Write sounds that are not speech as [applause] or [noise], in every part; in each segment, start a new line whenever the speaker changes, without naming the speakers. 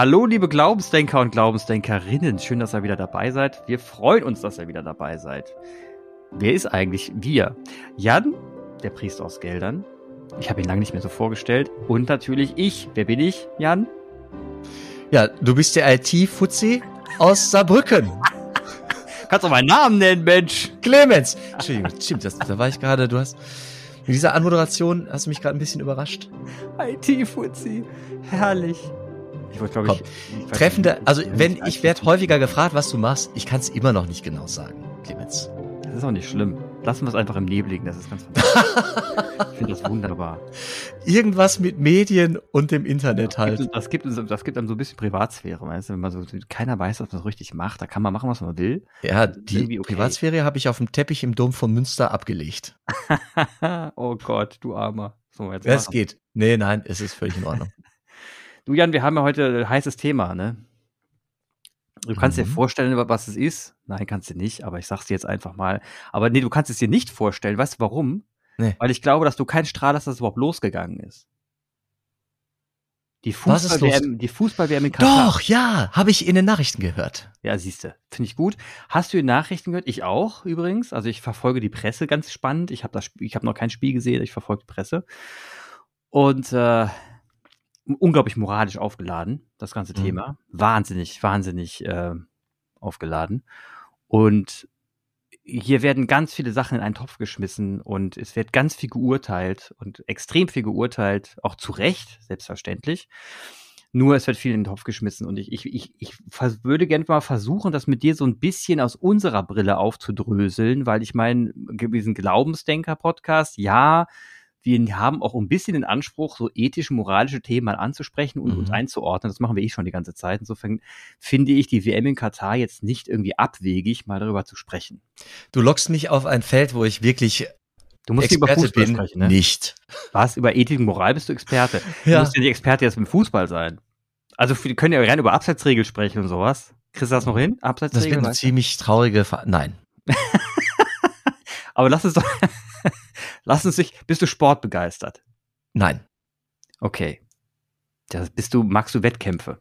Hallo, liebe Glaubensdenker und Glaubensdenkerinnen. Schön, dass ihr wieder dabei seid. Wir freuen uns, dass ihr wieder dabei seid. Wer ist eigentlich wir? Jan, der Priester aus Geldern. Ich habe ihn lange nicht mehr so vorgestellt. Und natürlich ich. Wer bin ich, Jan?
Ja, du bist der IT-Fuzzi aus Saarbrücken. [laughs]
Kannst doch meinen Namen nennen, Mensch.
Clemens. Entschuldigung, stimmt, das, da war ich gerade, du hast, in dieser Anmoderation hast du mich gerade ein bisschen überrascht.
IT-Fuzzi. Herrlich.
Ich wollte, glaube ich, ich treffende, also wenn ich werde häufiger gefragt, was du machst, ich kann es immer noch nicht genau sagen, Clemens.
Das ist auch nicht schlimm. Lassen wir es einfach im Nebligen, das ist ganz [laughs] Ich finde das wunderbar.
Irgendwas mit Medien und dem Internet halt.
Das gibt, das gibt einem so ein bisschen Privatsphäre, weißt du, wenn man so, keiner weiß, was man so richtig macht, da kann man machen, was man will.
Ja, die okay. Privatsphäre habe ich auf dem Teppich im Dom von Münster abgelegt. [laughs]
oh Gott, du Armer.
So, jetzt es geht. Nee, nein, es ist völlig in Ordnung.
Du Jan, wir haben ja heute ein heißes Thema, ne? Du kannst mhm. dir vorstellen, was es ist. Nein, kannst du nicht, aber ich sag's dir jetzt einfach mal. Aber nee, du kannst es dir nicht vorstellen. Weißt du warum? Nee. Weil ich glaube, dass du keinen Strahl hast, dass es überhaupt losgegangen ist. Die Fußball-WM die Fußball in
Katar. Doch, ja, habe ich in den Nachrichten gehört.
Ja, siehste, finde ich gut. Hast du die Nachrichten gehört? Ich auch übrigens. Also ich verfolge die Presse ganz spannend. Ich habe habe noch kein Spiel gesehen. Ich verfolge die Presse und äh, unglaublich moralisch aufgeladen, das ganze mhm. Thema. Wahnsinnig, wahnsinnig äh, aufgeladen. Und hier werden ganz viele Sachen in einen Topf geschmissen und es wird ganz viel geurteilt und extrem viel geurteilt, auch zu Recht, selbstverständlich. Nur es wird viel in den Topf geschmissen und ich, ich, ich, ich würde gerne mal versuchen, das mit dir so ein bisschen aus unserer Brille aufzudröseln, weil ich meine, diesen Glaubensdenker-Podcast, ja, wir haben auch ein bisschen den Anspruch, so ethisch-moralische Themen mal anzusprechen und mhm. uns einzuordnen. Das machen wir eh schon die ganze Zeit. Insofern finde ich die WM in Katar jetzt nicht irgendwie abwegig, mal darüber zu sprechen.
Du lockst mich auf ein Feld, wo ich wirklich
Du musst Experte über Fußball bin, sprechen, ne?
Nicht.
Was? Über Ethik und Moral bist du Experte. [laughs] Ja. Du musst ja nicht Experte jetzt mit Fußball sein. Also wir können ja rein über Abseitsregeln sprechen und sowas. Kriegst du das noch hin?
Abseitsregeln? Das wird eine ziemlich traurige Ver Nein. [laughs]
Aber lass es doch. Lass uns sich, bist du sportbegeistert?
Nein.
Okay. Das bist du, magst du Wettkämpfe?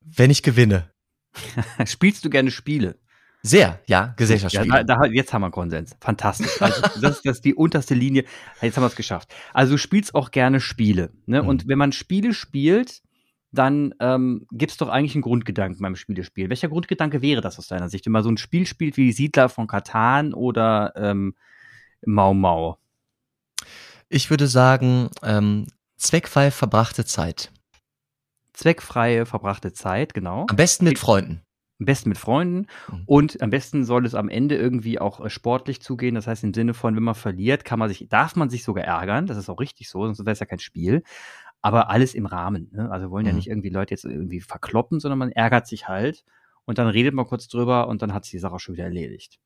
Wenn ich gewinne. [laughs]
Spielst du gerne Spiele?
Sehr, ja, Gesellschaftsspiele.
Ja, da, da, jetzt haben wir Konsens. Fantastisch. Also, [laughs] das, ist, das ist die unterste Linie. Jetzt haben wir es geschafft. Also du spielst auch gerne Spiele. Ne? Mhm. Und wenn man Spiele spielt, dann ähm, gibt es doch eigentlich einen Grundgedanken beim Spielespiel. Welcher Grundgedanke wäre das aus deiner Sicht? Wenn man so ein Spiel spielt wie Siedler von Katan oder ähm, Mau Mau?
Ich würde sagen, ähm, zweckfrei verbrachte Zeit.
Zweckfreie verbrachte Zeit, genau.
Am besten mit Freunden.
Am besten mit Freunden mhm. und am besten soll es am Ende irgendwie auch äh, sportlich zugehen. Das heißt im Sinne von, wenn man verliert, kann man sich, darf man sich sogar ärgern. Das ist auch richtig so, sonst wäre es ja kein Spiel. Aber alles im Rahmen. Ne? Also wollen ja mhm. nicht irgendwie Leute jetzt irgendwie verkloppen, sondern man ärgert sich halt und dann redet man kurz drüber und dann hat sich die Sache schon wieder erledigt.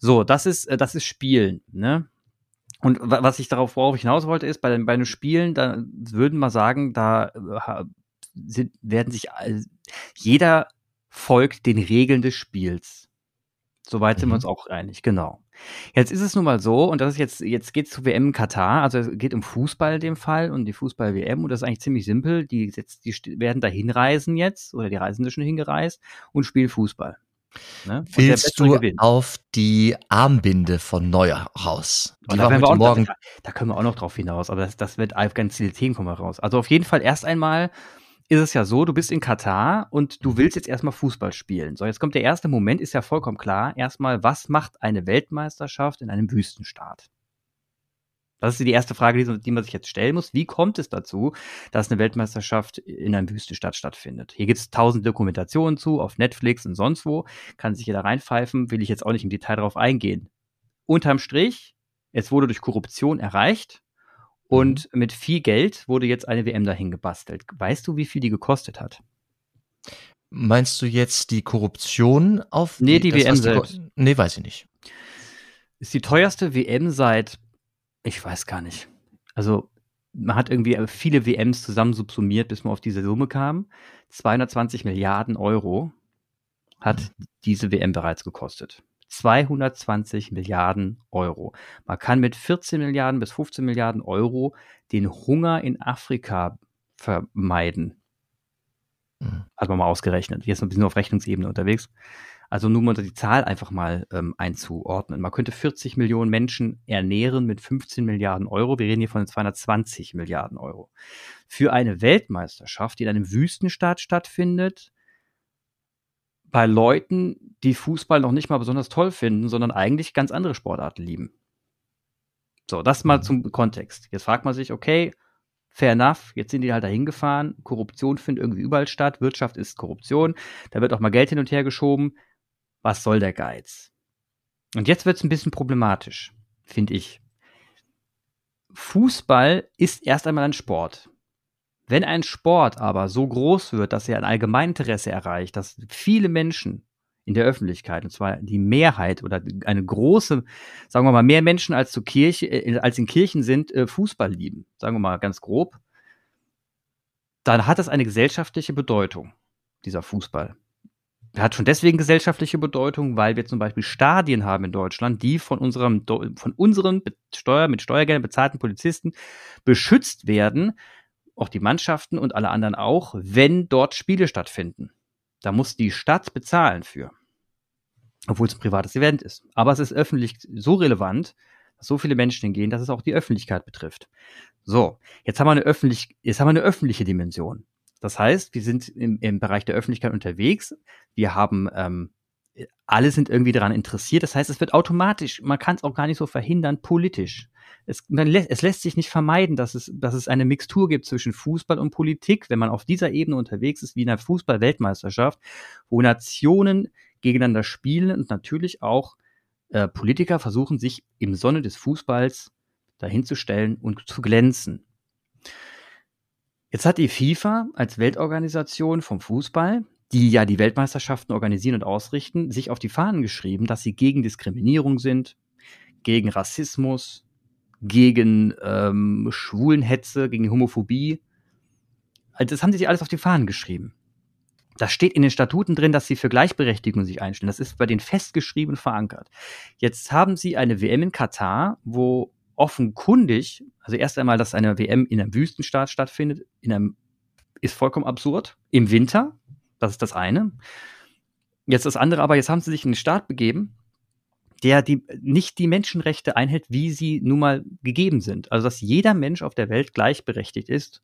So, das ist, äh, das ist Spielen, ne? Und was ich darauf, worauf ich hinaus wollte, ist, bei den, bei den Spielen, da würden wir sagen, da äh, sind, werden sich, jeder folgt den Regeln des Spiels. Soweit mhm. sind wir mhm. uns auch einig, genau. Jetzt ist es nun mal so, und das ist jetzt, jetzt geht es zu WM Katar, also es geht um Fußball in dem Fall und die Fußball-WM, und das ist eigentlich ziemlich simpel. Die, jetzt, die werden da hinreisen jetzt, oder die Reisen sind schon hingereist und spielen Fußball.
Ne? Willst du gewinnt. auf die Armbinde von Neuhaus?
Die da, war heute morgen. Da, da, können wir auch noch drauf hinaus, aber das, das wird ganz viele Themen kommen raus. Also auf jeden Fall erst einmal ist es ja so, du bist in Katar und du willst jetzt erstmal Fußball spielen. So, jetzt kommt der erste Moment, ist ja vollkommen klar. Erstmal, was macht eine Weltmeisterschaft in einem Wüstenstaat? Das ist die erste Frage, die, die, man sich jetzt stellen muss. Wie kommt es dazu, dass eine Weltmeisterschaft in einer Wüstenstadt stattfindet? Hier gibt es tausend Dokumentationen zu, auf Netflix und sonst wo. Kann sich jeder reinpfeifen, will ich jetzt auch nicht im Detail darauf eingehen. Unterm Strich, es wurde durch Korruption erreicht und mhm. mit viel Geld wurde jetzt eine WM dahin gebastelt. Weißt du, wie viel die gekostet hat?
Meinst du jetzt die Korruption auf
Nee, die, die WM selbst.
Nee, weiß ich nicht.
Ist die teuerste WM seit ich weiß gar nicht. Also, man hat irgendwie viele WMs zusammen subsumiert, bis man auf diese Summe kam. 220 Milliarden Euro hat mhm. diese WM bereits gekostet. 220 Milliarden Euro. Man kann mit 14 Milliarden bis 15 Milliarden Euro den Hunger in Afrika vermeiden. Mhm. Hat man mal ausgerechnet. Jetzt ein bisschen auf Rechnungsebene unterwegs. Also nur mal die Zahl einfach mal ähm, einzuordnen. Man könnte 40 Millionen Menschen ernähren mit 15 Milliarden Euro. Wir reden hier von 220 Milliarden Euro. Für eine Weltmeisterschaft, die in einem Wüstenstaat stattfindet, bei Leuten, die Fußball noch nicht mal besonders toll finden, sondern eigentlich ganz andere Sportarten lieben. So, das mal mhm. zum Kontext. Jetzt fragt man sich, okay, fair enough, jetzt sind die halt dahin gefahren, Korruption findet irgendwie überall statt, Wirtschaft ist Korruption, da wird auch mal Geld hin und her geschoben was soll der Geiz? Und jetzt wird es ein bisschen problematisch, finde ich. Fußball ist erst einmal ein Sport. Wenn ein Sport aber so groß wird, dass er ein Allgemeininteresse erreicht, dass viele Menschen in der Öffentlichkeit, und zwar die Mehrheit oder eine große, sagen wir mal, mehr Menschen als, zur Kirche, äh, als in Kirchen sind, äh, Fußball lieben, sagen wir mal ganz grob, dann hat das eine gesellschaftliche Bedeutung, dieser Fußball hat schon deswegen gesellschaftliche Bedeutung, weil wir zum Beispiel Stadien haben in Deutschland, die von unserem, von unseren Steuer, mit Steuergeldern bezahlten Polizisten beschützt werden, auch die Mannschaften und alle anderen auch, wenn dort Spiele stattfinden. Da muss die Stadt bezahlen für. Obwohl es ein privates Event ist. Aber es ist öffentlich so relevant, dass so viele Menschen hingehen, dass es auch die Öffentlichkeit betrifft. So, jetzt haben wir eine, öffentlich, jetzt haben wir eine öffentliche Dimension. Das heißt, wir sind im, im Bereich der Öffentlichkeit unterwegs. Wir haben, ähm, alle sind irgendwie daran interessiert. Das heißt, es wird automatisch, man kann es auch gar nicht so verhindern, politisch. Es, lä es, lässt sich nicht vermeiden, dass es, dass es eine Mixtur gibt zwischen Fußball und Politik, wenn man auf dieser Ebene unterwegs ist, wie in einer Fußball-Weltmeisterschaft, wo Nationen gegeneinander spielen und natürlich auch äh, Politiker versuchen, sich im Sonne des Fußballs dahinzustellen und zu glänzen. Jetzt hat die FIFA als Weltorganisation vom Fußball, die ja die Weltmeisterschaften organisieren und ausrichten, sich auf die Fahnen geschrieben, dass sie gegen Diskriminierung sind, gegen Rassismus, gegen ähm, Schwulenhetze, gegen Homophobie. Also das haben sie sich alles auf die Fahnen geschrieben. Das steht in den Statuten drin, dass sie für Gleichberechtigung sich einstellen. Das ist bei denen festgeschrieben verankert. Jetzt haben sie eine WM in Katar, wo offenkundig, also erst einmal, dass eine WM in einem Wüstenstaat stattfindet, in einem, ist vollkommen absurd. Im Winter, das ist das eine. Jetzt das andere, aber jetzt haben sie sich in einen Staat begeben, der die, nicht die Menschenrechte einhält, wie sie nun mal gegeben sind. Also, dass jeder Mensch auf der Welt gleichberechtigt ist,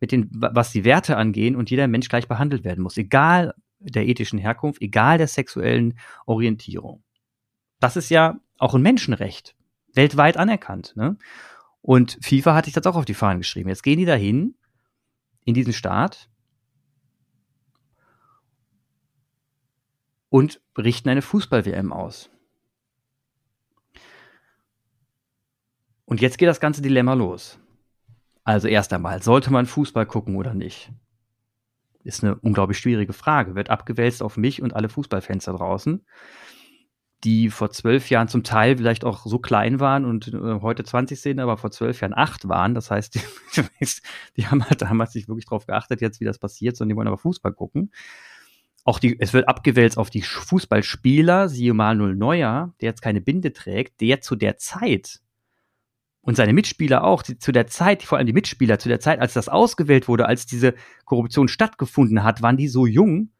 mit den, was die Werte angehen und jeder Mensch gleich behandelt werden muss, egal der ethischen Herkunft, egal der sexuellen Orientierung. Das ist ja auch ein Menschenrecht weltweit anerkannt. Ne? Und FIFA hatte ich das auch auf die Fahnen geschrieben. Jetzt gehen die dahin in diesen Staat und richten eine Fußball-WM aus. Und jetzt geht das ganze Dilemma los. Also erst einmal, sollte man Fußball gucken oder nicht? Ist eine unglaublich schwierige Frage. Wird abgewälzt auf mich und alle Fußballfans da draußen die vor zwölf Jahren zum Teil vielleicht auch so klein waren und äh, heute 20 sind, aber vor zwölf Jahren acht waren. Das heißt, [laughs] die, die haben halt damals nicht wirklich darauf geachtet, jetzt wie das passiert, sondern die wollen aber Fußball gucken. Auch die, es wird abgewälzt auf die Fußballspieler, siehe Manuel Neuer, der jetzt keine Binde trägt, der zu der Zeit und seine Mitspieler auch, die, zu der Zeit, vor allem die Mitspieler, zu der Zeit, als das ausgewählt wurde, als diese Korruption stattgefunden hat, waren die so jung,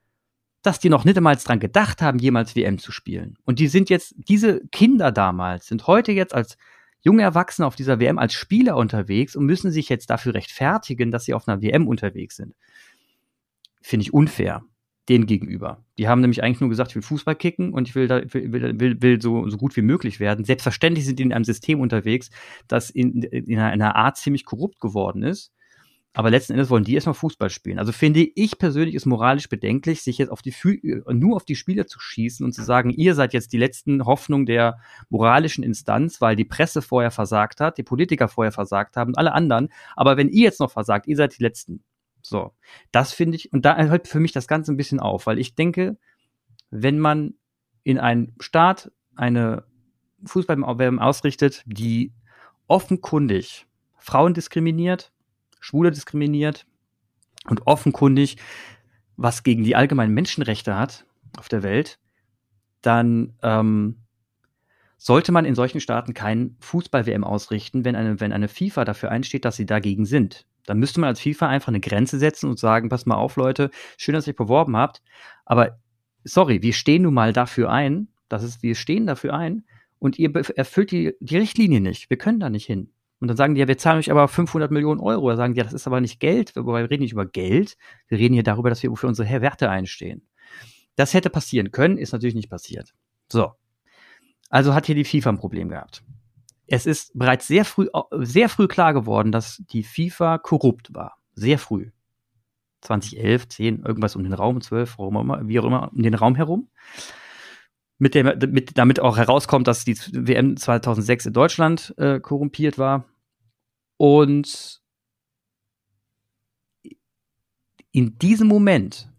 dass die noch nicht einmal dran gedacht haben, jemals WM zu spielen. Und die sind jetzt, diese Kinder damals, sind heute jetzt als junge Erwachsene auf dieser WM als Spieler unterwegs und müssen sich jetzt dafür rechtfertigen, dass sie auf einer WM unterwegs sind. Finde ich unfair denen gegenüber. Die haben nämlich eigentlich nur gesagt, ich will Fußball kicken und ich will, da, will, will, will so, so gut wie möglich werden. Selbstverständlich sind die in einem System unterwegs, das in, in einer Art ziemlich korrupt geworden ist aber letzten Endes wollen die erstmal Fußball spielen. Also finde ich persönlich ist moralisch bedenklich, sich jetzt auf die, nur auf die Spieler zu schießen und zu sagen, ihr seid jetzt die letzten Hoffnung der moralischen Instanz, weil die Presse vorher versagt hat, die Politiker vorher versagt haben, alle anderen. Aber wenn ihr jetzt noch versagt, ihr seid die Letzten. So, das finde ich, und da hört für mich das Ganze ein bisschen auf, weil ich denke, wenn man in einem Staat eine Fußball ausrichtet, die offenkundig Frauen diskriminiert, Schwule diskriminiert und offenkundig was gegen die allgemeinen Menschenrechte hat auf der Welt, dann ähm, sollte man in solchen Staaten keinen Fußball-WM ausrichten, wenn eine, wenn eine FIFA dafür einsteht, dass sie dagegen sind. Dann müsste man als FIFA einfach eine Grenze setzen und sagen, pass mal auf, Leute, schön, dass ihr euch beworben habt, aber sorry, wir stehen nun mal dafür ein, das ist, wir stehen dafür ein und ihr erfüllt die, die Richtlinie nicht. Wir können da nicht hin. Und dann sagen die, ja, wir zahlen euch aber 500 Millionen Euro. Da sagen die, ja, das ist aber nicht Geld. Wobei wir reden nicht über Geld. Wir reden hier darüber, dass wir für unsere Werte einstehen. Das hätte passieren können, ist natürlich nicht passiert. So. Also hat hier die FIFA ein Problem gehabt. Es ist bereits sehr früh, sehr früh klar geworden, dass die FIFA korrupt war. Sehr früh. 2011, 10, irgendwas um den Raum, 12, wie auch immer, um den Raum herum mit dem, mit, damit auch herauskommt, dass die WM 2006 in Deutschland äh, korrumpiert war. Und in diesem Moment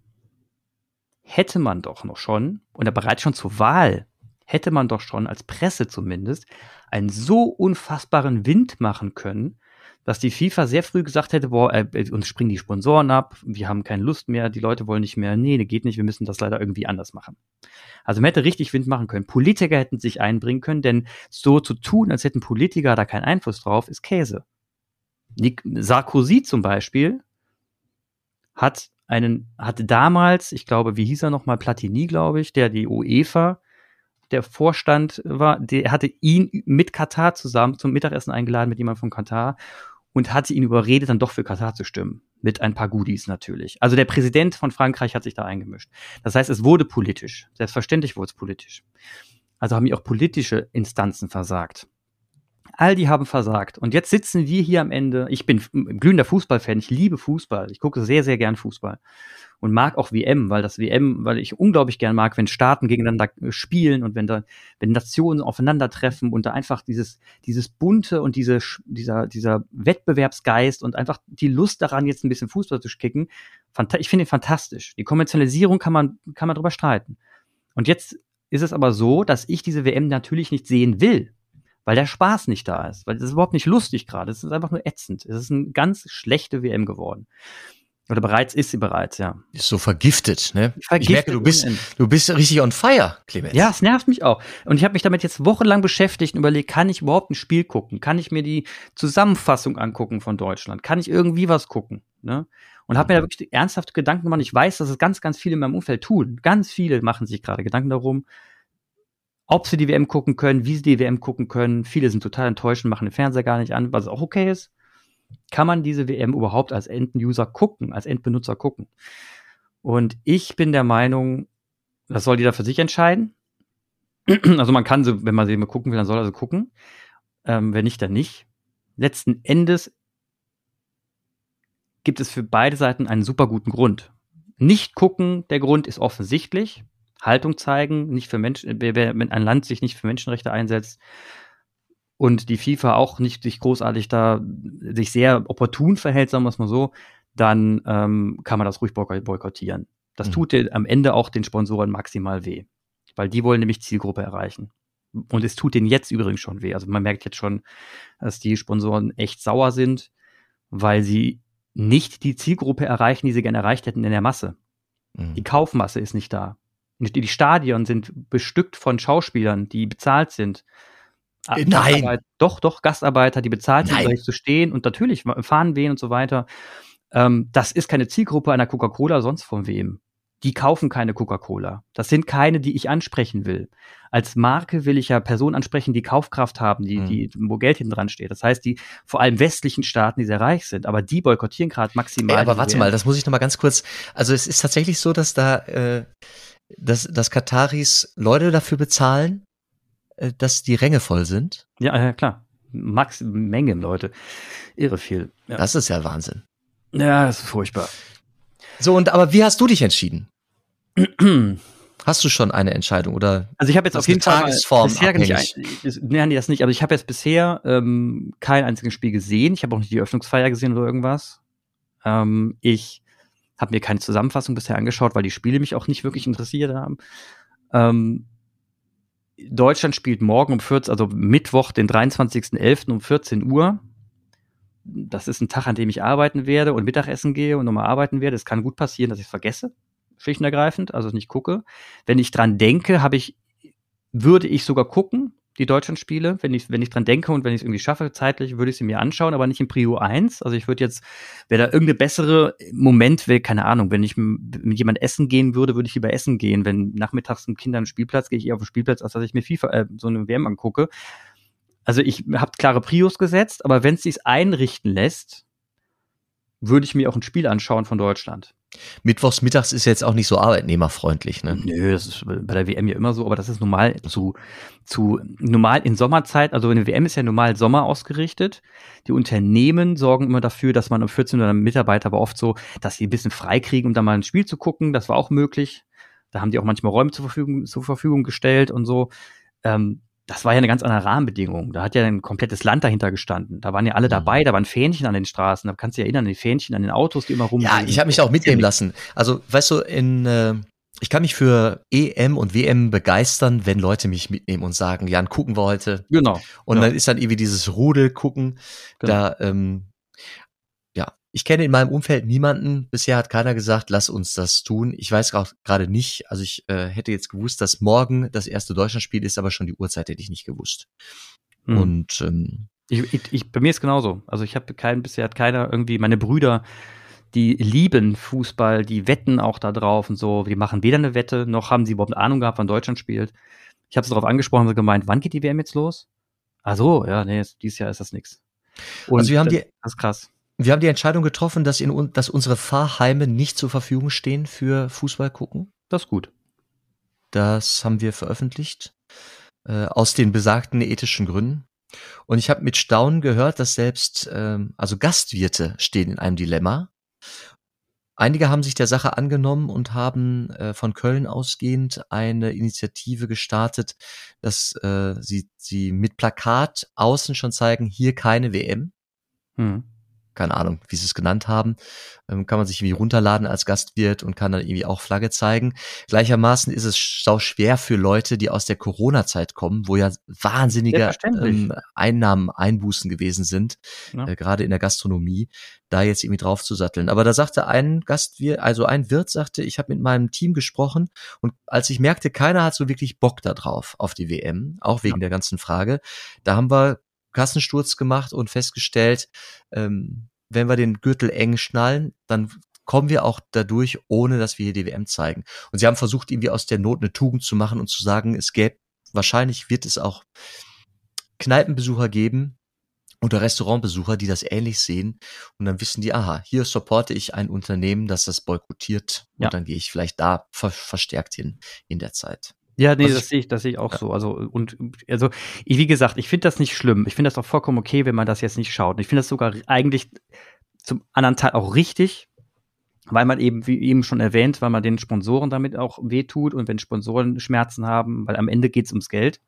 hätte man doch noch schon, oder bereits schon zur Wahl, hätte man doch schon als Presse zumindest einen so unfassbaren Wind machen können, dass die FIFA sehr früh gesagt hätte, boah, äh, äh, uns springen die Sponsoren ab, wir haben keine Lust mehr, die Leute wollen nicht mehr, nee, geht nicht, wir müssen das leider irgendwie anders machen. Also man hätte richtig Wind machen können. Politiker hätten sich einbringen können, denn so zu tun, als hätten Politiker da keinen Einfluss drauf, ist Käse. Sarkozy zum Beispiel hat einen, hatte damals, ich glaube, wie hieß er nochmal, Platini, glaube ich, der die UEFA der Vorstand war, der hatte ihn mit Katar zusammen zum Mittagessen eingeladen, mit jemandem von Katar und hatte ihn überredet, dann doch für Katar zu stimmen. Mit ein paar Goodies natürlich. Also der Präsident von Frankreich hat sich da eingemischt. Das heißt, es wurde politisch. Selbstverständlich wurde es politisch. Also haben hier auch politische Instanzen versagt. All die haben versagt. Und jetzt sitzen wir hier am Ende. Ich bin glühender Fußballfan. Ich liebe Fußball. Ich gucke sehr, sehr gern Fußball und mag auch WM, weil das WM, weil ich unglaublich gern mag, wenn Staaten gegeneinander äh, spielen und wenn da, wenn Nationen aufeinandertreffen und da einfach dieses, dieses bunte und diese, dieser, dieser Wettbewerbsgeist und einfach die Lust daran, jetzt ein bisschen Fußball zu kicken, ich finde ihn fantastisch. Die Kommerzialisierung kann man, kann man drüber streiten. Und jetzt ist es aber so, dass ich diese WM natürlich nicht sehen will, weil der Spaß nicht da ist, weil das ist überhaupt nicht lustig gerade. Es ist einfach nur ätzend. Es ist eine ganz schlechte WM geworden. Oder bereits ist sie bereits, ja.
Ist so vergiftet, ne? Vergiftet ich merke, du bist, du bist richtig on fire, Clemens.
Ja, es nervt mich auch. Und ich habe mich damit jetzt wochenlang beschäftigt und überlegt, kann ich überhaupt ein Spiel gucken? Kann ich mir die Zusammenfassung angucken von Deutschland? Kann ich irgendwie was gucken? Ne? Und habe mir da wirklich ernsthafte Gedanken gemacht. Ich weiß, dass es ganz, ganz viele in meinem Umfeld tun. Ganz viele machen sich gerade Gedanken darum, ob sie die WM gucken können, wie sie die WM gucken können. Viele sind total enttäuscht und machen den Fernseher gar nicht an, was auch okay ist kann man diese WM überhaupt als Enduser gucken, als Endbenutzer gucken? Und ich bin der Meinung, das soll jeder für sich entscheiden. [clears throat] Also man kann so, wenn man sie mal gucken will, dann soll er so gucken. Ähm, wenn nicht, dann nicht. Letzten Endes gibt es für beide Seiten einen super guten Grund. Nicht gucken, der Grund ist offensichtlich. Haltung zeigen, nicht für Menschen, wenn ein Land sich nicht für Menschenrechte einsetzt, und die FIFA auch nicht sich großartig da sich sehr opportun verhält, sagen wir es mal so, dann ähm, kann man das ruhig boykottieren. Das mhm. tut am Ende auch den Sponsoren maximal weh, weil die wollen nämlich Zielgruppe erreichen. Und es tut denen jetzt übrigens schon weh. Also man merkt jetzt schon, dass die Sponsoren echt sauer sind, weil sie nicht die Zielgruppe erreichen, die sie gerne erreicht hätten in der Masse. Mhm. Die Kaufmasse ist nicht da. Die Stadien sind bestückt von Schauspielern, die bezahlt sind.
Äh, nein.
Doch, doch, Gastarbeiter, die bezahlt sind, gleich zu stehen und natürlich fahren wehen und so weiter. Ähm, das ist keine Zielgruppe einer Coca-Cola, sonst von wem. Die kaufen keine Coca-Cola. Das sind keine, die ich ansprechen will. Als Marke will ich ja Personen ansprechen, die Kaufkraft haben, die, mhm. die, wo Geld hinten dran steht. Das heißt, die vor allem westlichen Staaten, die sehr reich sind, aber die boykottieren gerade maximal. Ey,
aber warte mal, das muss ich noch mal ganz kurz. Also es ist tatsächlich so, dass da, äh, dass, dass Kataris Leute dafür bezahlen, äh, dass die Ränge voll sind?
Ja, ja klar. Max Mengen, Leute. Irre viel.
Ja. Das ist ja Wahnsinn.
Ja, das ist furchtbar.
So, und aber wie hast du dich entschieden? Hast du schon eine Entscheidung oder?
Also ich habe jetzt auf jeden Fall
bisher
nicht, ein, nee, das nicht, aber ich habe jetzt bisher ähm, kein einziges Spiel gesehen. Ich habe auch nicht die Öffnungsfeier gesehen oder irgendwas. Ähm, ich habe mir keine Zusammenfassung bisher angeschaut, weil die Spiele mich auch nicht wirklich interessiert haben. Ähm, Deutschland spielt morgen um 14, also Mittwoch, den 23.11. um 14 Uhr. Das ist ein Tag, an dem ich arbeiten werde und Mittagessen gehe und nochmal arbeiten werde. Es kann gut passieren, dass ich es vergesse, schlicht und ergreifend, also nicht gucke. Wenn ich dran denke, habe ich, würde ich sogar gucken. Die Deutschlandspiele. Wenn ich, wenn ich dran denke und wenn ich es irgendwie schaffe, zeitlich, würde ich sie mir anschauen, aber nicht in Prio 1. Also ich würde jetzt, wäre da irgendeine bessere Moment, wäre, keine Ahnung, wenn ich mit jemand essen gehen würde, würde ich lieber essen gehen. Wenn nachmittags ein Kind am Spielplatz, gehe ich eher auf den Spielplatz, als dass ich mir FIFA, äh, so eine WM angucke. Also ich habe klare Prios gesetzt, aber wenn es sich einrichten lässt, würde ich mir auch ein Spiel anschauen von Deutschland.
Mittwochs mittags ist jetzt auch nicht so arbeitnehmerfreundlich, ne?
Nö, das ist bei der WM ja immer so, aber das ist normal zu, zu normal in Sommerzeit, also eine WM ist ja normal Sommer ausgerichtet. Die Unternehmen sorgen immer dafür, dass man um 14 Uhr Mitarbeiter aber oft so, dass sie ein bisschen frei kriegen, um da mal ein Spiel zu gucken. Das war auch möglich. Da haben die auch manchmal Räume zur Verfügung, zur Verfügung gestellt und so. Ähm, das war ja eine ganz andere Rahmenbedingung. Da hat ja ein komplettes Land dahinter gestanden. Da waren ja alle mhm. dabei, da waren Fähnchen an den Straßen. Da kannst du dich erinnern, die Fähnchen an den Autos, die immer rum.
Ja, ich habe mich auch mitnehmen lassen. Also, weißt du, in äh, ich kann mich für EM und WM begeistern, wenn Leute mich mitnehmen und sagen, Jan, gucken wir heute.
Genau.
Und ja. dann ist dann irgendwie dieses Rudel gucken. Genau. Da ähm, ich kenne in meinem Umfeld niemanden, bisher hat keiner gesagt, lass uns das tun. Ich weiß auch gerade nicht, also ich äh, hätte jetzt gewusst, dass morgen das erste Deutschlandspiel ist, aber schon die Uhrzeit hätte ich nicht gewusst.
Hm. Und ähm, ich, ich, ich, bei mir ist genauso. Also ich habe keinen, bisher hat keiner irgendwie, meine Brüder, die lieben Fußball, die wetten auch da drauf und so. Die machen weder eine Wette, noch haben sie überhaupt eine Ahnung gehabt, wann Deutschland spielt. Ich habe es darauf angesprochen, haben sie gemeint, wann geht die WM jetzt los? Ach so, ja, nee, dieses Jahr ist das nix.
also wir haben die,
das ist krass.
Wir haben die Entscheidung getroffen, dass, in, dass unsere Fahrheime nicht zur Verfügung stehen für Fußball gucken.
Das ist gut.
Das haben wir veröffentlicht äh, aus den besagten ethischen Gründen. Und ich habe mit Staunen gehört, dass selbst ähm, also Gastwirte stehen in einem Dilemma. Einige haben sich der Sache angenommen und haben äh, von Köln ausgehend eine Initiative gestartet, dass äh, sie, sie mit Plakat außen schon zeigen, hier keine WM. Hm keine Ahnung, wie sie es genannt haben, ähm, kann man sich irgendwie runterladen als Gastwirt und kann dann irgendwie auch Flagge zeigen. Gleichermaßen ist es sau schwer für Leute, die aus der Corona-Zeit kommen, wo ja wahnsinnige ähm, Einnahmen, Einbußen gewesen sind, ja. äh, gerade in der Gastronomie, da jetzt irgendwie drauf zu satteln. Aber da sagte ein Gastwirt, also ein Wirt sagte, ich habe mit meinem Team gesprochen und als ich merkte, keiner hat so wirklich Bock da drauf auf die WM, auch wegen ja. der ganzen Frage, da haben wir Kassensturz gemacht und festgestellt, ähm, wenn wir den Gürtel eng schnallen, dann kommen wir auch dadurch, ohne dass wir hier die WM zeigen. Und sie haben versucht, irgendwie aus der Not eine Tugend zu machen und zu sagen, es gäbe, wahrscheinlich wird es auch Kneipenbesucher geben oder Restaurantbesucher, die das ähnlich sehen. Und dann wissen die, aha, hier supporte ich ein Unternehmen, das das boykottiert. Und ja. dann gehe ich vielleicht da ver verstärkt hin in der Zeit.
Ja, nee, das sehe ich, das sehe ich auch ja. so. Also und also ich, wie gesagt, ich finde das nicht schlimm. Ich finde das auch vollkommen okay, wenn man das jetzt nicht schaut. Und ich finde das sogar eigentlich zum anderen Teil auch richtig, weil man eben, wie eben schon erwähnt, weil man den Sponsoren damit auch wehtut und wenn Sponsoren Schmerzen haben, weil am Ende geht es ums Geld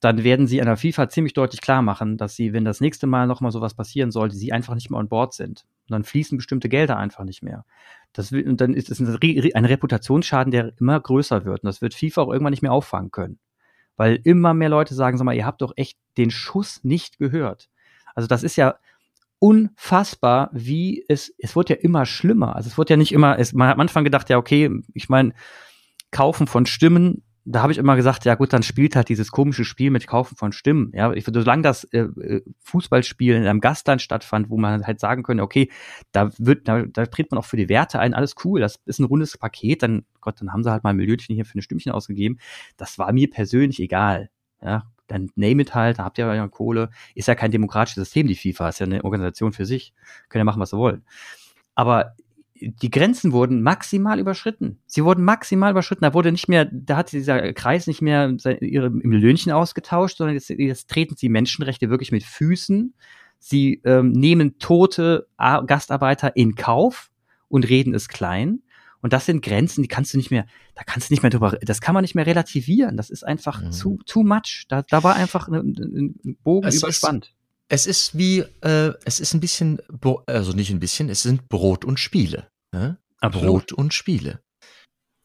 dann werden sie an der FIFA ziemlich deutlich klar machen, dass sie, wenn das nächste Mal nochmal sowas passieren sollte, sie einfach nicht mehr an Bord sind. Und dann fließen bestimmte Gelder einfach nicht mehr. Das, und dann ist es ein, ein Reputationsschaden, der immer größer wird. Und das wird FIFA auch irgendwann nicht mehr auffangen können. Weil immer mehr Leute sagen, sag mal, ihr habt doch echt den Schuss nicht gehört. Also das ist ja unfassbar, wie es, es wird ja immer schlimmer. Also es wird ja nicht immer, es, man hat am Anfang gedacht, ja, okay, ich meine, Kaufen von Stimmen da habe ich immer gesagt, ja gut, dann spielt halt dieses komische Spiel mit Kaufen von Stimmen. Ja, ich, solange das äh, äh, Fußballspiel in einem Gastland stattfand, wo man halt sagen könnte, okay, da wird, da, da tritt man auch für die Werte ein, alles cool, das ist ein rundes Paket, dann Gott, dann haben sie halt mal ein Millionchen hier für ein Stimmchen ausgegeben. Das war mir persönlich egal. Ja, dann name it halt, da habt ihr ja Kohle. Ist ja kein demokratisches System, die FIFA, ist ja eine Organisation für sich. Können ja machen, was sie wollen. Aber die Grenzen wurden maximal überschritten. Sie wurden maximal überschritten. Da wurde nicht mehr, da hat dieser Kreis nicht mehr ihre Löhnchen ausgetauscht, sondern jetzt, jetzt treten sie Menschenrechte wirklich mit Füßen. Sie ähm, nehmen tote Gastarbeiter in Kauf und reden es klein. Und das sind Grenzen, die kannst du nicht mehr, da kannst du nicht mehr drüber, das kann man nicht mehr relativieren. Das ist einfach mhm. zu, too much. Da, da war einfach ein, ein Bogen es überspannt.
Es ist wie, äh, es ist ein bisschen, also nicht ein bisschen, es sind Brot und Spiele. Ne? Brot und Spiele.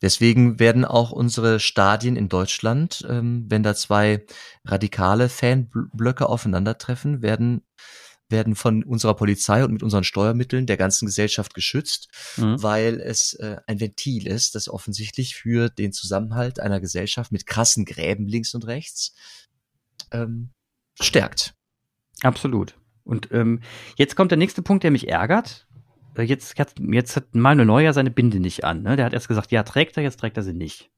Deswegen werden auch unsere Stadien in Deutschland, ähm, wenn da zwei radikale Fanblöcke aufeinandertreffen, werden werden von unserer Polizei und mit unseren Steuermitteln der ganzen Gesellschaft geschützt, mhm. weil es äh, ein Ventil ist, das offensichtlich für den Zusammenhalt einer Gesellschaft mit krassen Gräben links und rechts ähm, stärkt.
Absolut. Und ähm, jetzt kommt der nächste Punkt, der mich ärgert. Äh, jetzt, hat, jetzt hat Manuel Neuer seine Binde nicht an. Ne? Der hat erst gesagt, ja, trägt er, jetzt trägt er sie nicht.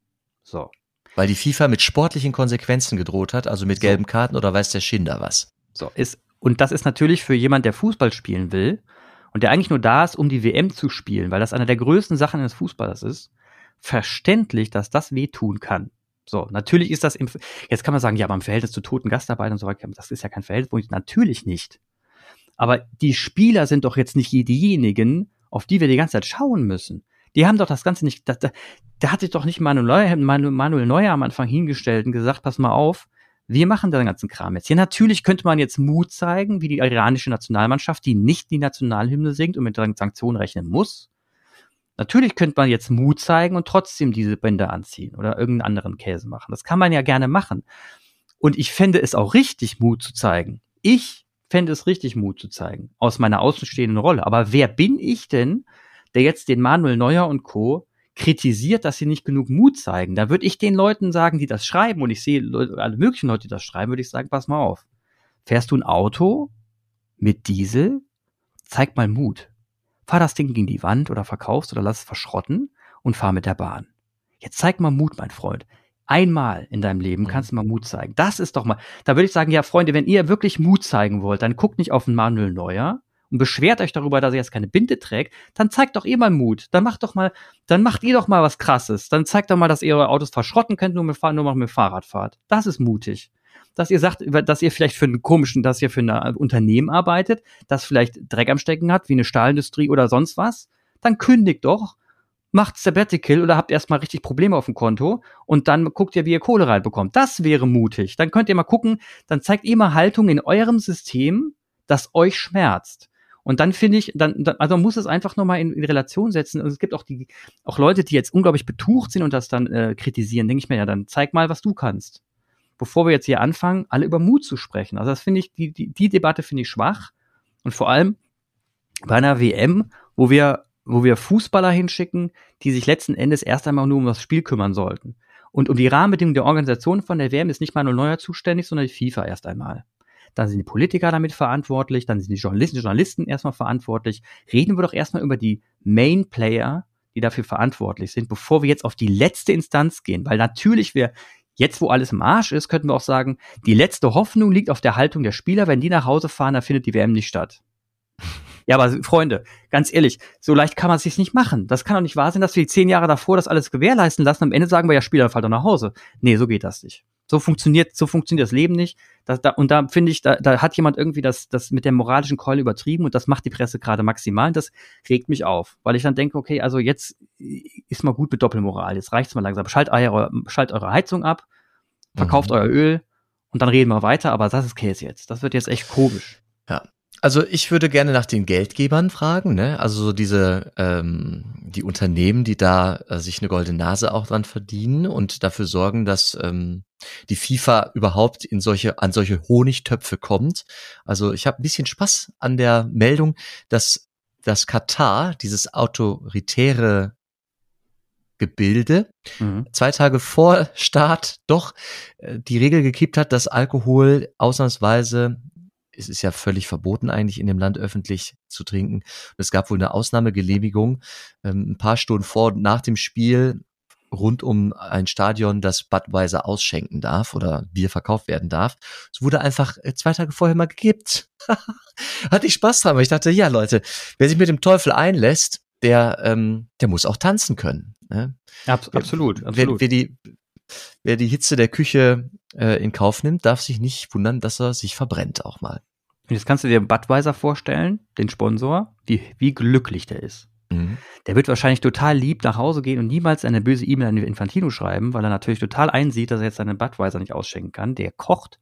So.
Weil die FIFA mit sportlichen Konsequenzen gedroht hat, also mit so. gelben Karten oder weiß der Schinder was.
So, ist, und das ist natürlich für jemand, der Fußball spielen will und der eigentlich nur da ist, um die WM zu spielen, weil das eine der größten Sachen eines Fußballers ist, verständlich, dass das wehtun kann. So, natürlich ist das im, jetzt kann man sagen, ja, aber im Verhältnis zu toten Gastarbeitern und so weiter, das ist ja kein Verhältnis, natürlich nicht. Aber die Spieler sind doch jetzt nicht diejenigen, auf die wir die ganze Zeit schauen müssen. Die haben doch das Ganze nicht, da, da, da hat sich doch nicht Manuel Neuer, Manuel Neuer am Anfang hingestellt und gesagt, pass mal auf, wir machen den ganzen Kram jetzt. Ja, natürlich könnte man jetzt Mut zeigen, wie die iranische Nationalmannschaft, die nicht die Nationalhymne singt und mit Sanktionen rechnen muss. Natürlich könnte man jetzt Mut zeigen und trotzdem diese Bänder anziehen oder irgendeinen anderen Käse machen. Das kann man ja gerne machen. Und ich fände es auch richtig, Mut zu zeigen. Ich fände es richtig, Mut zu zeigen, aus meiner außenstehenden Rolle. Aber wer bin ich denn, der jetzt den Manuel Neuer und Co kritisiert, dass sie nicht genug Mut zeigen, da würde ich den Leuten sagen, die das schreiben, und ich sehe alle möglichen Leute, die das schreiben, würde ich sagen, pass mal auf. Fährst du ein Auto mit Diesel? Zeig mal Mut. Fahr das Ding gegen die Wand oder verkaufst oder lass es verschrotten und fahr mit der Bahn. Jetzt zeig mal Mut, mein Freund. Einmal in deinem Leben mhm. kannst du mal Mut zeigen. Das ist doch mal, da würde ich sagen, ja, Freunde, wenn ihr wirklich Mut zeigen wollt, dann guckt nicht auf den Manuel Neuer, und beschwert euch darüber, dass er jetzt keine Binde trägt, dann zeigt doch ihr mal Mut. Dann macht doch mal, dann macht ihr doch mal was krasses. Dann zeigt doch mal, dass ihr eure Autos verschrotten könnt, nur mit, nur mit Fahrrad fahrt. Das ist mutig. Dass ihr sagt, dass ihr vielleicht für einen komischen, dass ihr für ein Unternehmen arbeitet, das vielleicht Dreck am Stecken hat, wie eine Stahlindustrie oder sonst was, dann kündigt doch, macht Sabbatical oder habt erstmal richtig Probleme auf dem Konto und dann guckt ihr, wie ihr Kohle reinbekommt. Das wäre mutig. Dann könnt ihr mal gucken, dann zeigt ihr mal Haltung in eurem System, das euch schmerzt. Und dann finde ich, dann, dann, also man muss es einfach nochmal in, in Relation setzen. Und es gibt auch die, auch Leute, die jetzt unglaublich betucht sind und das dann äh, kritisieren, denke ich mir ja, dann zeig mal, was du kannst. Bevor wir jetzt hier anfangen, alle über Mut zu sprechen. Also das finde ich, die, die, die Debatte finde ich schwach. Und vor allem bei einer WM, wo wir, wo wir Fußballer hinschicken, die sich letzten Endes erst einmal nur um das Spiel kümmern sollten. Und um die Rahmenbedingungen der Organisation von der WM ist nicht Manuel Neuer zuständig, sondern die FIFA erst einmal dann sind die Politiker damit verantwortlich, dann sind die Journalisten, Journalisten erstmal verantwortlich. Reden wir doch erstmal über die Main Player, die dafür verantwortlich sind, bevor wir jetzt auf die letzte Instanz gehen. Weil natürlich wir Jetzt, wo alles im Arsch ist, könnten wir auch sagen, die letzte Hoffnung liegt auf der Haltung der Spieler. Wenn die nach Hause fahren, dann findet die WM nicht statt. Ja, aber Freunde, ganz ehrlich, so leicht kann man es sich nicht machen. Das kann doch nicht wahr sein, dass wir zehn Jahre davor das alles gewährleisten lassen. Am Ende sagen wir ja, Spieler, fall doch nach Hause. Nee, so geht das nicht. So funktioniert, so funktioniert das Leben nicht. Das, da, und da finde ich, da, da hat jemand irgendwie das, das mit der moralischen Keule übertrieben und das macht die Presse gerade maximal. Und das regt mich auf, weil ich dann denke, okay, also jetzt ist mal gut mit Doppelmoral. Jetzt reicht's mal langsam. Schalt eure, schalt eure Heizung ab, verkauft mhm. euer Öl und dann reden wir weiter. Aber das ist Käse jetzt. Das wird jetzt echt komisch.
Also ich würde gerne nach den Geldgebern fragen, ne? Also so diese ähm, die Unternehmen, die da äh, sich eine goldene Nase auch dran verdienen und dafür sorgen, dass ähm, die FIFA überhaupt in solche an solche Honigtöpfe kommt. Also ich habe ein bisschen Spaß an der Meldung, dass das Katar dieses autoritäre Gebilde mhm. zwei Tage vor Start doch äh, die Regel gekippt hat, dass Alkohol ausnahmsweise es ist ja völlig verboten eigentlich in dem Land öffentlich zu trinken. Und es gab wohl eine Ausnahmegenehmigung ähm, ein paar Stunden vor und nach dem Spiel rund um ein Stadion, das Budweiser ausschenken darf oder Bier verkauft werden darf. Es wurde einfach äh, zwei Tage vorher mal gekippt. [laughs] Hatte ich Spaß dran, weil ich dachte, ja Leute, wer sich mit dem Teufel einlässt, der, ähm, der muss auch tanzen können. Ne?
Abs absolut,
absolut. Wer, wer, die, wer die Hitze der Küche äh, in Kauf nimmt, darf sich nicht wundern, dass er sich verbrennt auch mal.
Und jetzt kannst du dir Budweiser vorstellen, den Sponsor, wie, wie glücklich der ist. Mhm. Der wird wahrscheinlich total lieb nach Hause gehen und niemals eine böse E-Mail an Infantino schreiben, weil er natürlich total einsieht, dass er jetzt seinen Budweiser nicht ausschenken kann. Der kocht.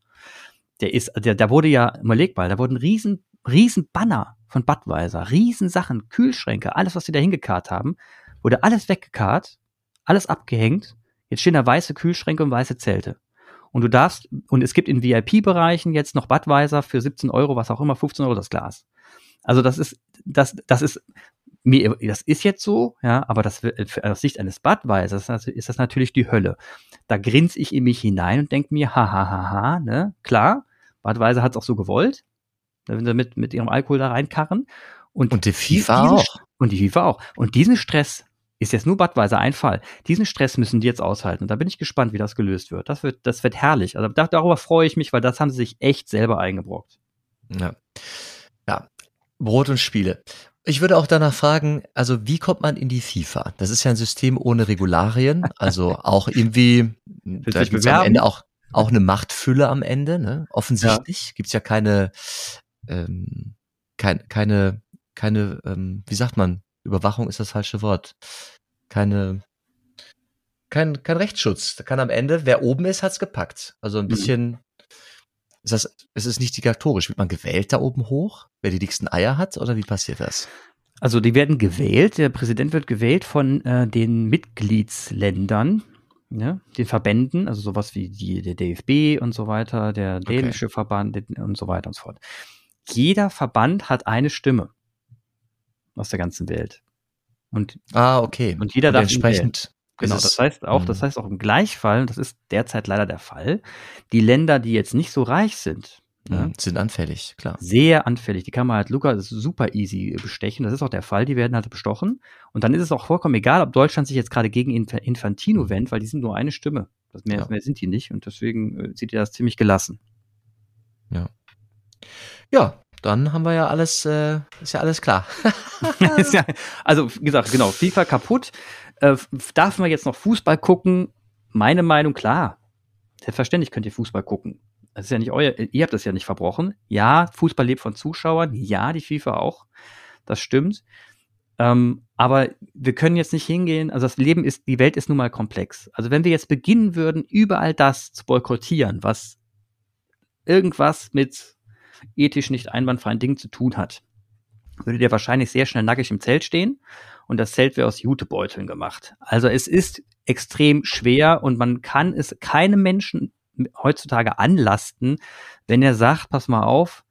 Der ist, der, der wurde ja, überleg mal, da wurden riesen, riesen Banner von Budweiser, riesen Sachen, Kühlschränke, alles, was sie da hingekarrt haben, wurde alles weggekarrt, alles abgehängt. Jetzt stehen da weiße Kühlschränke und weiße Zelte. Und du darfst, und es gibt in VIP-Bereichen jetzt noch Budweiser für 17 Euro, was auch immer, 15 Euro das Glas. Also das ist, das, das ist, mir, das ist jetzt so, ja, aber das aus Sicht eines Budweisers ist das natürlich die Hölle. Da grinse ich in mich hinein und denke mir, ha, ha, ha, ha, ne, klar, Budweiser hat es auch so gewollt, wenn sie mit, mit ihrem Alkohol da reinkarren. Und,
und die FIFA diesen, auch.
Und die FIFA auch. Und diesen Stress ist jetzt nur Budweiser ein Fall. Diesen Stress müssen die jetzt aushalten. Und da bin ich gespannt, wie das gelöst wird. Das wird, das wird herrlich. Also da, darüber freue ich mich, weil das haben sie sich echt selber eingebrockt.
Ja. Ja. Brot und Spiele. Ich würde auch danach fragen, also wie kommt man in die FIFA? Das ist ja ein System ohne Regularien, also [laughs] auch irgendwie, da gibt's am Ende auch, auch eine Machtfülle am Ende, ne? Offensichtlich ja. gibt's ja keine, ähm, kein, keine, keine, ähm, wie sagt man, Überwachung ist das falsche Wort. Keine, kein, kein Rechtsschutz. Da kann am Ende, wer oben ist, hat's gepackt. Also ein mhm. bisschen, mhm. ist das, ist es nicht diktatorisch? Wird man gewählt da oben hoch? Wer die dicksten Eier hat? Oder wie passiert das?
Also die werden gewählt, der Präsident wird gewählt von äh, den Mitgliedsländern, ne, den Verbänden, also sowas wie die, der DFB und so weiter, der dänische okay. Verband und so weiter und so fort. Jeder Verband hat eine Stimme aus der ganzen Welt. Und,
ah, okay.
Und jeder und darf entsprechend. Genau, das heißt auch, das mhm. heißt auch im Gleichfall, das ist derzeit leider der Fall, die Länder, die jetzt nicht so reich sind,
ja, mhm, sind anfällig, klar.
Sehr anfällig. Die kann man halt Luca super easy bestechen. Das ist auch der Fall. Die werden halt bestochen. Und dann ist es auch vollkommen egal, ob Deutschland sich jetzt gerade gegen Infantino mhm. wendet, weil die sind nur eine Stimme. Das mehr, ja. mehr sind die nicht. Und deswegen äh, sieht ihr das ziemlich gelassen.
Ja. Ja, dann haben wir ja alles, äh, ist ja alles klar. [laughs]
also, wie gesagt, genau, FIFA kaputt. Äh, darf man jetzt noch Fußball gucken? Meine Meinung, klar. Selbstverständlich könnt ihr Fußball gucken. Das ist ja nicht euer, ihr habt das ja nicht verbrochen. Ja, Fußball lebt von Zuschauern. Ja, die FIFA auch. Das stimmt. Ähm, aber wir können jetzt nicht hingehen, also das Leben ist, die Welt ist nun mal komplex. Also wenn wir jetzt beginnen würden, überall das zu boykottieren, was irgendwas mit ethisch nicht einwandfreien Dingen zu tun hat, würde der wahrscheinlich sehr schnell nackig im Zelt stehen und das Zelt wäre aus Jutebeuteln gemacht. Also es ist extrem schwer und man kann es keinem Menschen heutzutage anlasten, wenn er sagt, pass mal auf,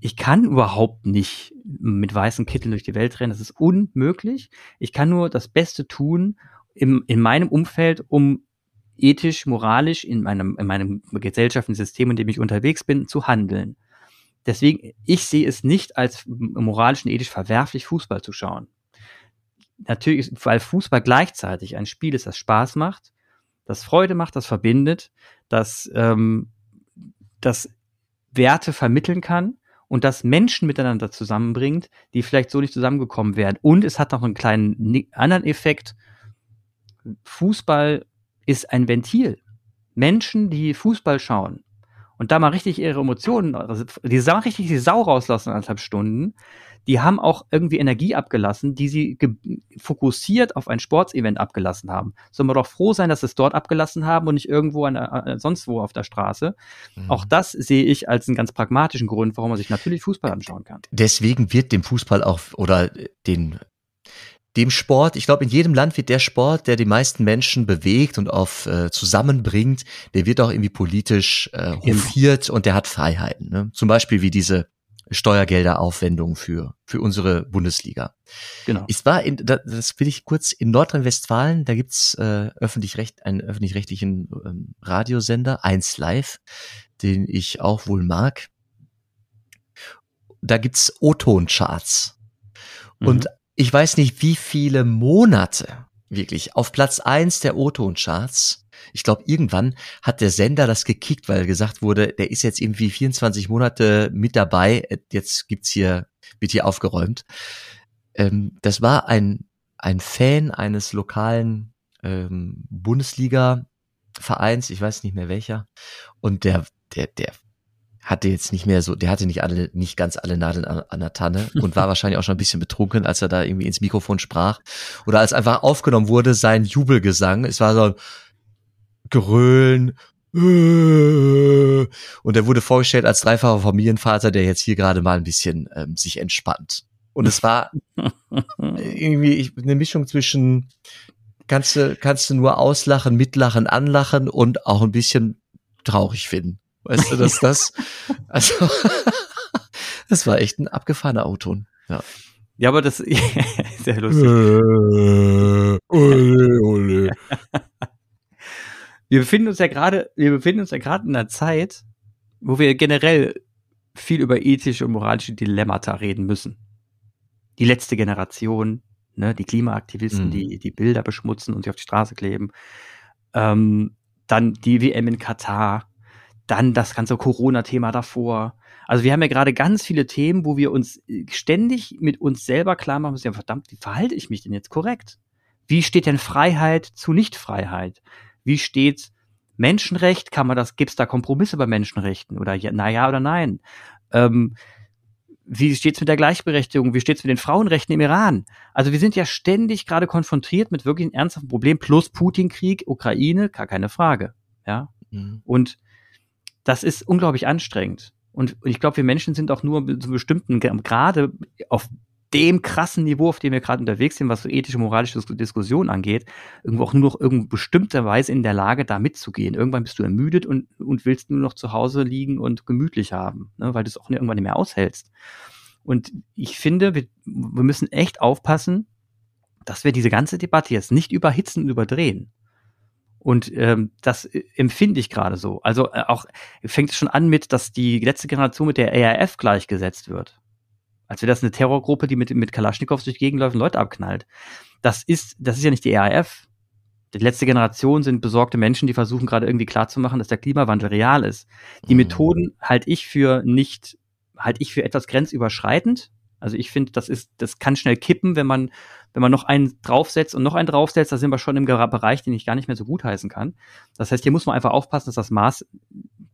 ich kann überhaupt nicht mit weißen Kitteln durch die Welt rennen, das ist unmöglich. Ich kann nur das Beste tun im, in meinem Umfeld, um ethisch, moralisch in meinem, in meinem gesellschaftlichen System, in dem ich unterwegs bin, zu handeln. Deswegen, ich sehe es nicht als moralisch und ethisch verwerflich, Fußball zu schauen. Natürlich, weil Fußball gleichzeitig ein Spiel ist, das Spaß macht, das Freude macht, das verbindet, das, ähm, das Werte vermitteln kann und das Menschen miteinander zusammenbringt, die vielleicht so nicht zusammengekommen wären. Und es hat noch einen kleinen anderen Effekt. Fußball ist ein Ventil. Menschen, die Fußball schauen, und da mal richtig ihre Emotionen, also die Sau, richtig die Sau rauslassen anderthalb Stunden, die haben auch irgendwie Energie abgelassen, die sie fokussiert auf ein Sportsevent abgelassen haben. Sollen wir doch froh sein, dass sie es dort abgelassen haben und nicht irgendwo an, äh, sonst wo auf der Straße. Mhm. Auch das sehe ich als einen ganz pragmatischen Grund, warum man sich natürlich Fußball anschauen kann.
Deswegen wird dem Fußball auch oder den dem Sport, ich glaube, in jedem Land wird der Sport, der die meisten Menschen bewegt und auf äh, zusammenbringt, der wird auch irgendwie politisch äh, hofiert und der hat Freiheiten. Ne? Zum Beispiel wie diese Steuergelderaufwendung für für unsere Bundesliga. Genau. Ich war in, das will ich kurz in Nordrhein-Westfalen, da gibt's äh, öffentlich-recht einen öffentlich-rechtlichen ähm, Radiosender 1 Live, den ich auch wohl mag. Da gibt's O-Ton-Charts. Mhm. Ich weiß nicht, wie viele Monate wirklich auf Platz eins der O-Ton-Charts. Ich glaube, irgendwann hat der Sender das gekickt, weil gesagt wurde, der ist jetzt irgendwie 24 Monate mit dabei. Jetzt gibt's hier, wird hier aufgeräumt. Ähm, das war ein, ein Fan eines lokalen ähm, Bundesliga-Vereins, ich weiß nicht mehr welcher. Und der, der, der hatte jetzt nicht mehr so, der hatte nicht alle, nicht ganz alle Nadeln an, an der Tanne [laughs] und war wahrscheinlich auch schon ein bisschen betrunken, als er da irgendwie ins Mikrofon sprach. Oder als einfach aufgenommen wurde, sein Jubelgesang. Es war so ein Grölen. Und er wurde vorgestellt als dreifacher Familienvater, der jetzt hier gerade mal ein bisschen ähm, sich entspannt. Und es war [laughs] irgendwie eine Mischung zwischen kannst du, kannst du nur auslachen, mitlachen, anlachen und auch ein bisschen traurig finden. Weißt du, dass [laughs] das, also, [laughs] das war echt ein abgefahrener Auton. Ja.
Ja, aber das [laughs] ist sehr lustig.
Äh, ole, ole.
Wir befinden uns ja gerade, wir befinden uns ja gerade in einer Zeit, wo wir generell viel über ethische und moralische Dilemmata reden müssen. Die letzte Generation, ne, die Klimaaktivisten,
Mhm.
die die Bilder beschmutzen und sie auf die Straße kleben. Ähm, dann die WM in Katar, dann das ganze Corona-Thema davor. Also wir haben ja gerade ganz viele Themen, wo wir uns äh, ständig mit uns selber klar machen müssen, ja, verdammt, wie verhalte ich mich denn jetzt korrekt? Wie steht denn Freiheit zu Nichtfreiheit? Wie steht Menschenrecht? Kann man das, gibt es da Kompromisse bei Menschenrechten? Oder ja, na ja oder nein? Ähm, wie steht's mit der Gleichberechtigung? Wie steht's mit den Frauenrechten im Iran? Also wir sind ja ständig gerade konfrontiert mit wirklich einem ernsthaften Problem, plus Putin-Krieg, Ukraine, gar keine Frage. Ja,
Mhm.
und das ist unglaublich anstrengend. Und, und ich glaube, wir Menschen sind auch nur zu bestimmten, gerade auf dem krassen Niveau, auf dem wir gerade unterwegs sind, was so ethische, moralische Dis- Diskussion angeht, irgendwo auch nur noch irgendwo bestimmter Weise in der Lage, da mitzugehen. Irgendwann bist du ermüdet und, und willst nur noch zu Hause liegen und gemütlich haben, ne, weil du es auch irgendwann nicht mehr aushältst. Und ich finde, wir, wir müssen echt aufpassen, dass wir diese ganze Debatte jetzt nicht überhitzen und überdrehen. Und ähm, das äh, empfinde ich gerade so. Also äh, auch fängt es schon an mit, dass die letzte Generation mit der ERF gleichgesetzt wird. Als wäre das eine Terrorgruppe, die mit, mit Kalaschnikows durch und Leute abknallt. Das ist, das ist ja nicht die ERF. Die letzte Generation sind besorgte Menschen, die versuchen gerade irgendwie klarzumachen, dass der Klimawandel real ist. Die
Mhm.
Methoden halte ich für nicht, halte ich für etwas grenzüberschreitend. Also ich finde, das ist, das kann schnell kippen, wenn man, wenn man noch einen draufsetzt und noch einen draufsetzt, da sind wir schon im Bereich, den ich gar nicht mehr so gut heißen kann. Das heißt, hier muss man einfach aufpassen, dass das Maß,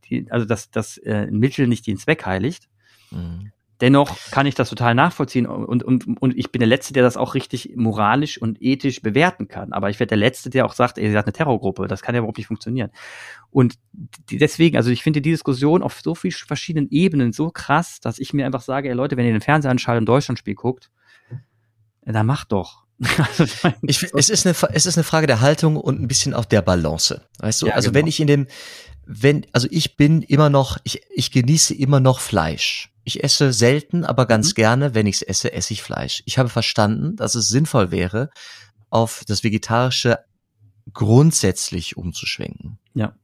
die, also dass das äh, Mittel nicht den Zweck heiligt.
Mhm.
Dennoch kann ich das total nachvollziehen und, und, und ich bin der Letzte, der das auch richtig moralisch und ethisch bewerten kann. Aber ich werde der Letzte, der auch sagt, ey, ihr seid eine Terrorgruppe. Das kann ja überhaupt nicht funktionieren. Und deswegen, also ich finde die Diskussion auf so vielen verschiedenen Ebenen so krass, dass ich mir einfach sage, ey Leute, wenn ihr den Fernseher anschaltet und Deutschlandspiel guckt, dann macht doch. [laughs] Also, ich mein,
Ich, es, ist eine, es ist eine Frage der Haltung und ein bisschen auch der Balance. Weißt du,
Ja,
also
genau.
wenn ich in dem, wenn, also ich bin immer noch, ich, ich genieße immer noch Fleisch. Ich esse selten, aber ganz
Mhm.
gerne, wenn ich es esse, esse ich Fleisch. Ich habe verstanden, dass es sinnvoll wäre, auf das Vegetarische grundsätzlich umzuschwenken.
Ja.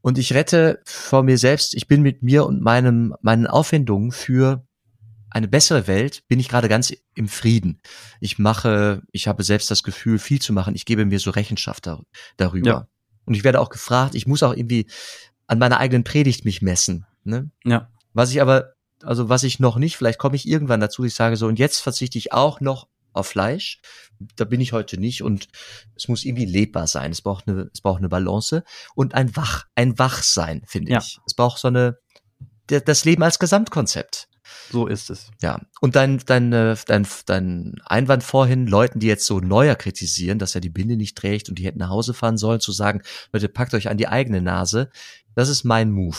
Und ich rette vor mir selbst, ich bin mit mir und meinem, meinen Aufwendungen für eine bessere Welt, bin ich gerade ganz im Frieden. Ich mache, ich habe selbst das Gefühl, viel zu machen. Ich gebe mir so Rechenschaft dar darüber.
Ja.
Und ich werde auch gefragt, ich muss auch irgendwie an meiner eigenen Predigt mich messen. Ne?
ja,
Was ich aber, also was ich noch nicht, vielleicht komme ich irgendwann dazu, ich sage so, und jetzt verzichte ich auch noch auf Fleisch. Da bin ich heute nicht und es muss irgendwie lebbar sein. Es braucht eine, es braucht eine Balance und ein Wach, ein Wachsein, finde
Ja.
ich. Es braucht so eine, das Leben als Gesamtkonzept.
So ist es.
Ja, und dein, dein, äh, dein, dein Einwand vorhin, Leuten, die jetzt so neuer kritisieren, dass er die Binde nicht trägt und die hätten nach Hause fahren sollen, zu sagen, Leute, packt euch an die eigene Nase, das ist mein Move.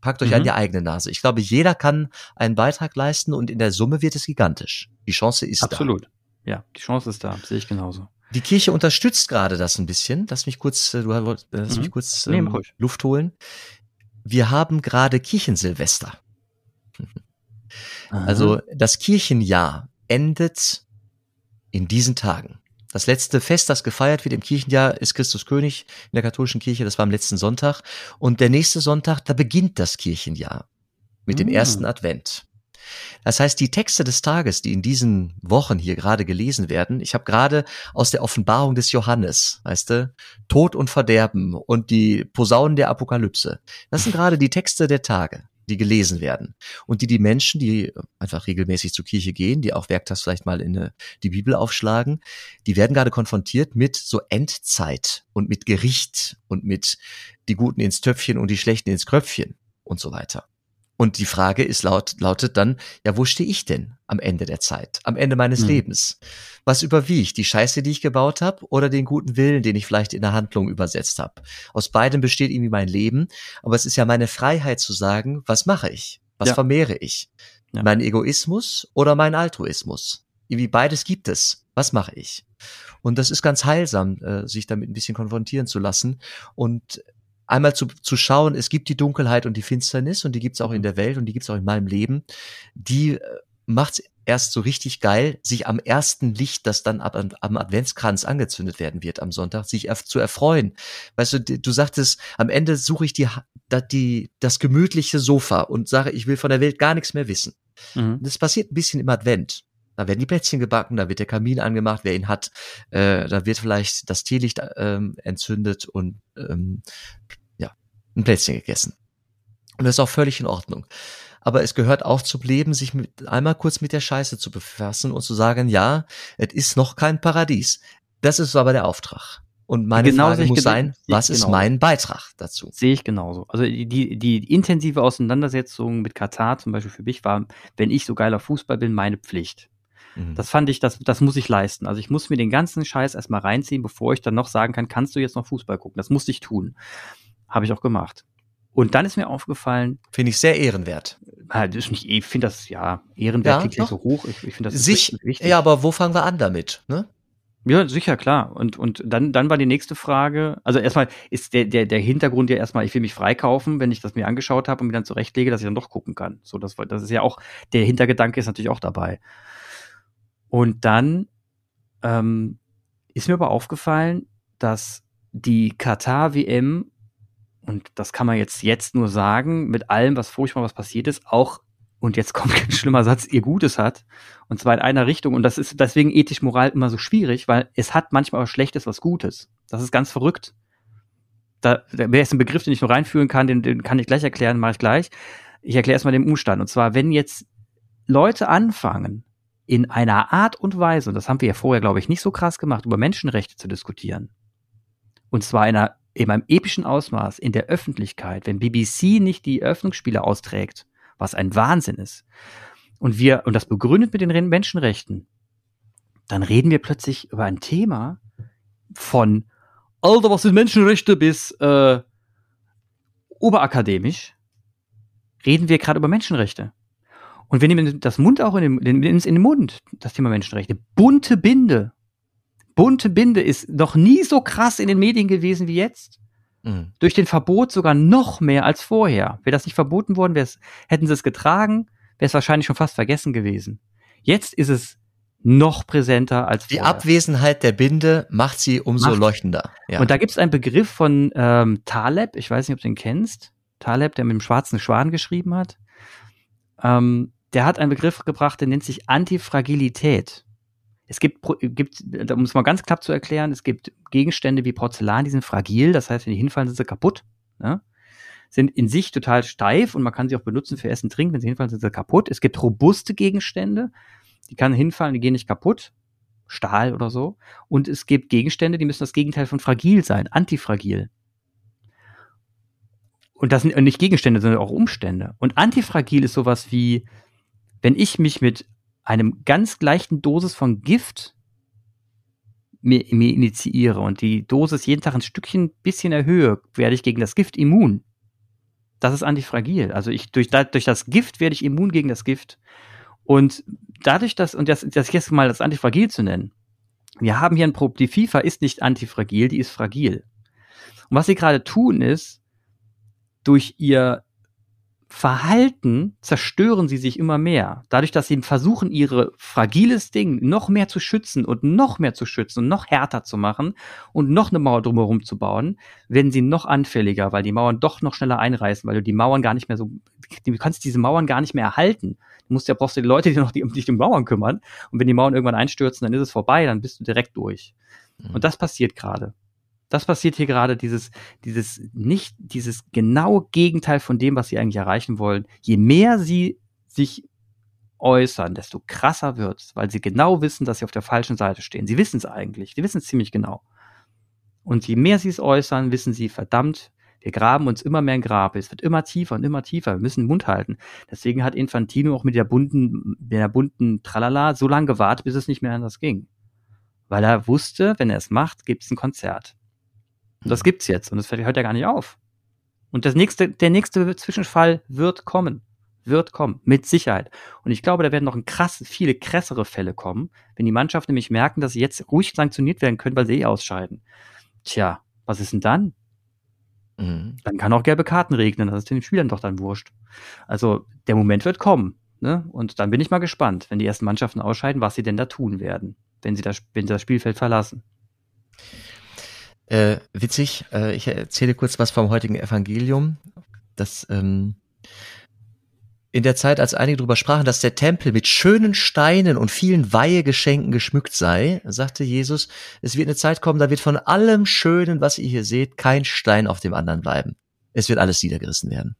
Packt euch
Mhm.
an die eigene Nase. Ich glaube, jeder kann einen Beitrag leisten und in der Summe wird es gigantisch. Die Chance ist
Absolut. Ja, die Chance ist da, sehe ich genauso.
da. Die Kirche unterstützt gerade das ein bisschen. Lass mich kurz, äh, du äh, lass
Mhm.
mich kurz
Nee,
ähm,
ruhig.
Luft holen. Wir haben gerade Kirchensilvester. Also das Kirchenjahr endet in diesen Tagen. Das letzte Fest, das gefeiert wird im Kirchenjahr, ist Christus König in der katholischen Kirche. Das war am letzten Sonntag. Und der nächste Sonntag, da beginnt das Kirchenjahr mit dem
Mm.
ersten Advent. Das heißt, die Texte des Tages, die in diesen Wochen hier gerade gelesen werden, ich habe gerade aus der Offenbarung des Johannes, weißt du, Tod und Verderben und die Posaunen der Apokalypse. Das sind gerade die Texte der Tage, die gelesen werden und die die Menschen, die einfach regelmäßig zur Kirche gehen, die auch werktags vielleicht mal in eine, die Bibel aufschlagen, die werden gerade konfrontiert mit so Endzeit und mit Gericht und mit die Guten ins Töpfchen und die Schlechten ins Kröpfchen und so weiter. Und die Frage ist laut, lautet dann, ja, wo stehe ich denn am Ende der Zeit, am Ende meines
Hm.
Lebens? Was überwiegt, die Scheiße, die ich gebaut habe, oder den guten Willen, den ich vielleicht in der Handlung übersetzt habe? Aus beidem besteht irgendwie mein Leben, aber es ist ja meine Freiheit zu sagen, was mache ich? Was
Ja.
vermehre ich?
Ja.
Mein Egoismus oder mein Altruismus? Irgendwie beides gibt es. Was mache ich? Und das ist ganz heilsam, äh, sich damit ein bisschen konfrontieren zu lassen und einmal zu, zu schauen, es gibt die Dunkelheit und die Finsternis und die gibt's auch in der Welt und die gibt's auch in meinem Leben. Die äh, macht's erst so richtig geil, sich am ersten Licht, das dann ab, am Adventskranz angezündet werden wird am Sonntag, sich zu erfreuen. Weißt du, du sagtest, am Ende suche ich die, die, das gemütliche Sofa und sage, ich will von der Welt gar nichts mehr wissen. Mhm. Das passiert ein bisschen im Advent. Da werden die Plätzchen gebacken, da wird der Kamin angemacht, wer ihn hat. Äh, da wird vielleicht das Teelicht ähm, entzündet und ähm, ja, ein Plätzchen gegessen. Und das ist auch völlig in Ordnung. Aber es gehört auch zum Leben, sich mit, einmal kurz mit der Scheiße zu befassen und zu sagen, ja, es ist noch kein Paradies. Das ist aber der Auftrag. Und meine genau Frage muss sein, was ist genau. mein Beitrag dazu?
Sehe ich genauso. Also die, die, die intensive Auseinandersetzung mit Katar zum Beispiel für mich war, wenn ich so geiler Fußball bin, meine Pflicht. Mhm. Das fand ich, das, das muss ich leisten. Also ich muss mir den ganzen Scheiß erstmal reinziehen, bevor ich dann noch sagen kann, kannst du jetzt noch Fußball gucken? Das musste ich tun. Habe ich auch gemacht. Und dann ist mir aufgefallen.
Finde ich sehr ehrenwert.
Nicht, ich finde das, ja, ehrenwert ja, klingt nicht so hoch. Ich, ich finde das
Sich, wichtig. Ja, aber wo fangen wir an damit, ne?
Ja, sicher, klar. Und, und dann, dann war die nächste Frage, also erstmal ist der, der, der Hintergrund ja erstmal, ich will mich freikaufen, wenn ich das mir angeschaut habe und mir dann zurechtlege, dass ich dann doch gucken kann. So, das, das ist ja auch, der Hintergedanke ist natürlich auch dabei. Und dann ähm, ist mir aber aufgefallen, dass die Katar-WM, und das kann man jetzt, jetzt nur sagen, mit allem, was furchtbar was passiert ist, auch, und jetzt kommt [laughs] ein schlimmer Satz, ihr Gutes hat. Und zwar in einer Richtung. Und das ist deswegen ethisch Moral immer so schwierig, weil es hat manchmal was Schlechtes was Gutes. Das ist ganz verrückt. Da, da wäre jetzt ein Begriff, den ich nur reinführen kann, den, den kann ich gleich erklären, mache ich gleich. Ich erkläre erstmal den Umstand. Und zwar, wenn jetzt Leute anfangen, in einer Art und Weise, und das haben wir ja vorher, glaube ich, nicht so krass gemacht, über Menschenrechte zu diskutieren. Und zwar in, einer, in einem epischen Ausmaß in der Öffentlichkeit, wenn BBC nicht die Eröffnungsspiele austrägt, was ein Wahnsinn ist, und wir, und das begründet mit den Menschenrechten, dann reden wir plötzlich über ein Thema von Alter, was sind Menschenrechte bis äh, oberakademisch, reden wir gerade über Menschenrechte. Und wir nehmen das Mund auch in den, in den Mund, das Thema Menschenrechte. Bunte Binde. Bunte Binde ist noch nie so krass in den Medien gewesen wie jetzt. Mhm. Durch den Verbot sogar noch mehr als vorher. Wäre das nicht verboten worden, hätten sie es getragen, wäre es wahrscheinlich schon fast vergessen gewesen. Jetzt ist es noch präsenter als
vorher. Die Abwesenheit der Binde macht sie umso macht. leuchtender.
Ja. Und da gibt es einen Begriff von ähm, Taleb, ich weiß nicht, ob du den kennst. Taleb, der mit dem schwarzen Schwan geschrieben hat. Ähm, der hat einen Begriff gebracht, der nennt sich Antifragilität. Es gibt, gibt, um es mal ganz knapp zu erklären, es gibt Gegenstände wie Porzellan, die sind fragil, das heißt, wenn die hinfallen, sind sie kaputt. Ne? Sind in sich total steif und man kann sie auch benutzen für Essen, Trinken. Wenn sie hinfallen, sind sie kaputt. Es gibt robuste Gegenstände, die kann hinfallen, die gehen nicht kaputt. Stahl oder so. Und es gibt Gegenstände, die müssen das Gegenteil von fragil sein, antifragil. Und das sind nicht Gegenstände, sondern auch Umstände. Und antifragil ist sowas wie wenn ich mich mit einem ganz leichten Dosis von Gift mir, mir initiiere und die Dosis jeden Tag ein Stückchen bisschen erhöhe, werde ich gegen das Gift immun. Das ist antifragil. Also ich, durch, durch das Gift werde ich immun gegen das Gift. Und dadurch, dass, und das, das jetzt mal das antifragil zu nennen, wir haben hier ein Problem, die FIFA ist nicht antifragil, die ist fragil. Und was sie gerade tun ist, durch ihr Verhalten zerstören sie sich immer mehr. Dadurch, dass sie versuchen, ihre fragiles Ding noch mehr zu schützen und noch mehr zu schützen und noch härter zu machen und noch eine Mauer drumherum zu bauen, werden sie noch anfälliger, weil die Mauern doch noch schneller einreißen, weil du die Mauern gar nicht mehr so, du kannst diese Mauern gar nicht mehr erhalten. Du musst ja, brauchst du die Leute, die noch die, um dich um Mauern kümmern. Und wenn die Mauern irgendwann einstürzen, dann ist es vorbei, dann bist du direkt durch. Mhm. Und das passiert gerade das passiert hier gerade, dieses, dieses nicht, dieses genaue Gegenteil von dem, was sie eigentlich erreichen wollen. Je mehr sie sich äußern, desto krasser wird's, weil sie genau wissen, dass sie auf der falschen Seite stehen. Sie wissen es eigentlich, die wissen es ziemlich genau. Und je mehr sie es äußern, wissen sie, verdammt, wir graben uns immer mehr in Grab. Es wird immer tiefer und immer tiefer. Wir müssen den Mund halten. Deswegen hat Infantino auch mit der bunten, mit der bunten Tralala so lange gewartet, bis es nicht mehr anders ging. Weil er wusste, wenn er es macht, gibt es ein Konzert. Und das gibt's jetzt und das hört ja gar nicht auf. Und das nächste, der nächste Zwischenfall wird kommen. Wird kommen. Mit Sicherheit. Und ich glaube, da werden noch ein krass, viele krassere Fälle kommen, wenn die Mannschaft nämlich merken, dass sie jetzt ruhig sanktioniert werden können, weil sie eh ausscheiden. Tja, was ist denn dann? Mhm. Dann kann auch gelbe Karten regnen. Das ist den Spielern doch dann wurscht. Also, der Moment wird kommen. Ne? Und dann bin ich mal gespannt, wenn die ersten Mannschaften ausscheiden, was sie denn da tun werden, wenn sie das, wenn sie das Spielfeld verlassen.
Äh, witzig, äh, ich erzähle kurz was vom heutigen Evangelium. Das ähm, in der Zeit, als einige darüber sprachen, dass der Tempel mit schönen Steinen und vielen Weihegeschenken geschmückt sei, sagte Jesus, es wird eine Zeit kommen, da wird von allem Schönen, was ihr hier seht, kein Stein auf dem anderen bleiben. Es wird alles niedergerissen werden.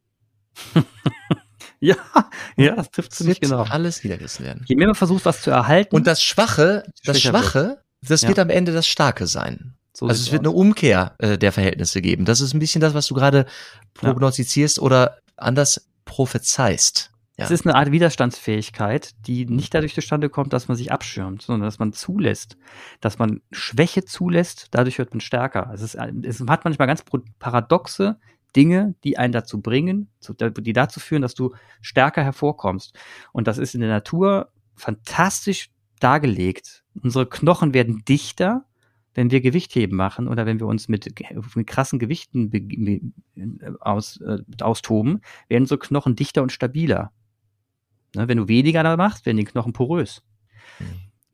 [laughs]
ja, ja, das trifft
es nicht genau. Alles niedergerissen werden.
Je mehr man versucht, was zu erhalten.
Und das Schwache, das Schwache, das ja. wird am Ende das Starke sein. So also es wird aus. eine Umkehr äh, der Verhältnisse geben. Das ist ein bisschen das, was du gerade prognostizierst ja. oder anders prophezeist.
Ja. Es ist eine Art Widerstandsfähigkeit, die nicht dadurch zustande kommt, dass man sich abschirmt, sondern dass man zulässt, dass man Schwäche zulässt, dadurch wird man stärker. Es, ist, es hat manchmal ganz paradoxe Dinge, die einen dazu bringen, die dazu führen, dass du stärker hervorkommst. Und das ist in der Natur fantastisch dargelegt. Unsere Knochen werden dichter, wenn wir Gewichtheben machen oder wenn wir uns mit, mit krassen Gewichten aus, äh, austoben, werden so Knochen dichter und stabiler. Ne, wenn du weniger da machst, werden die Knochen porös. Mhm.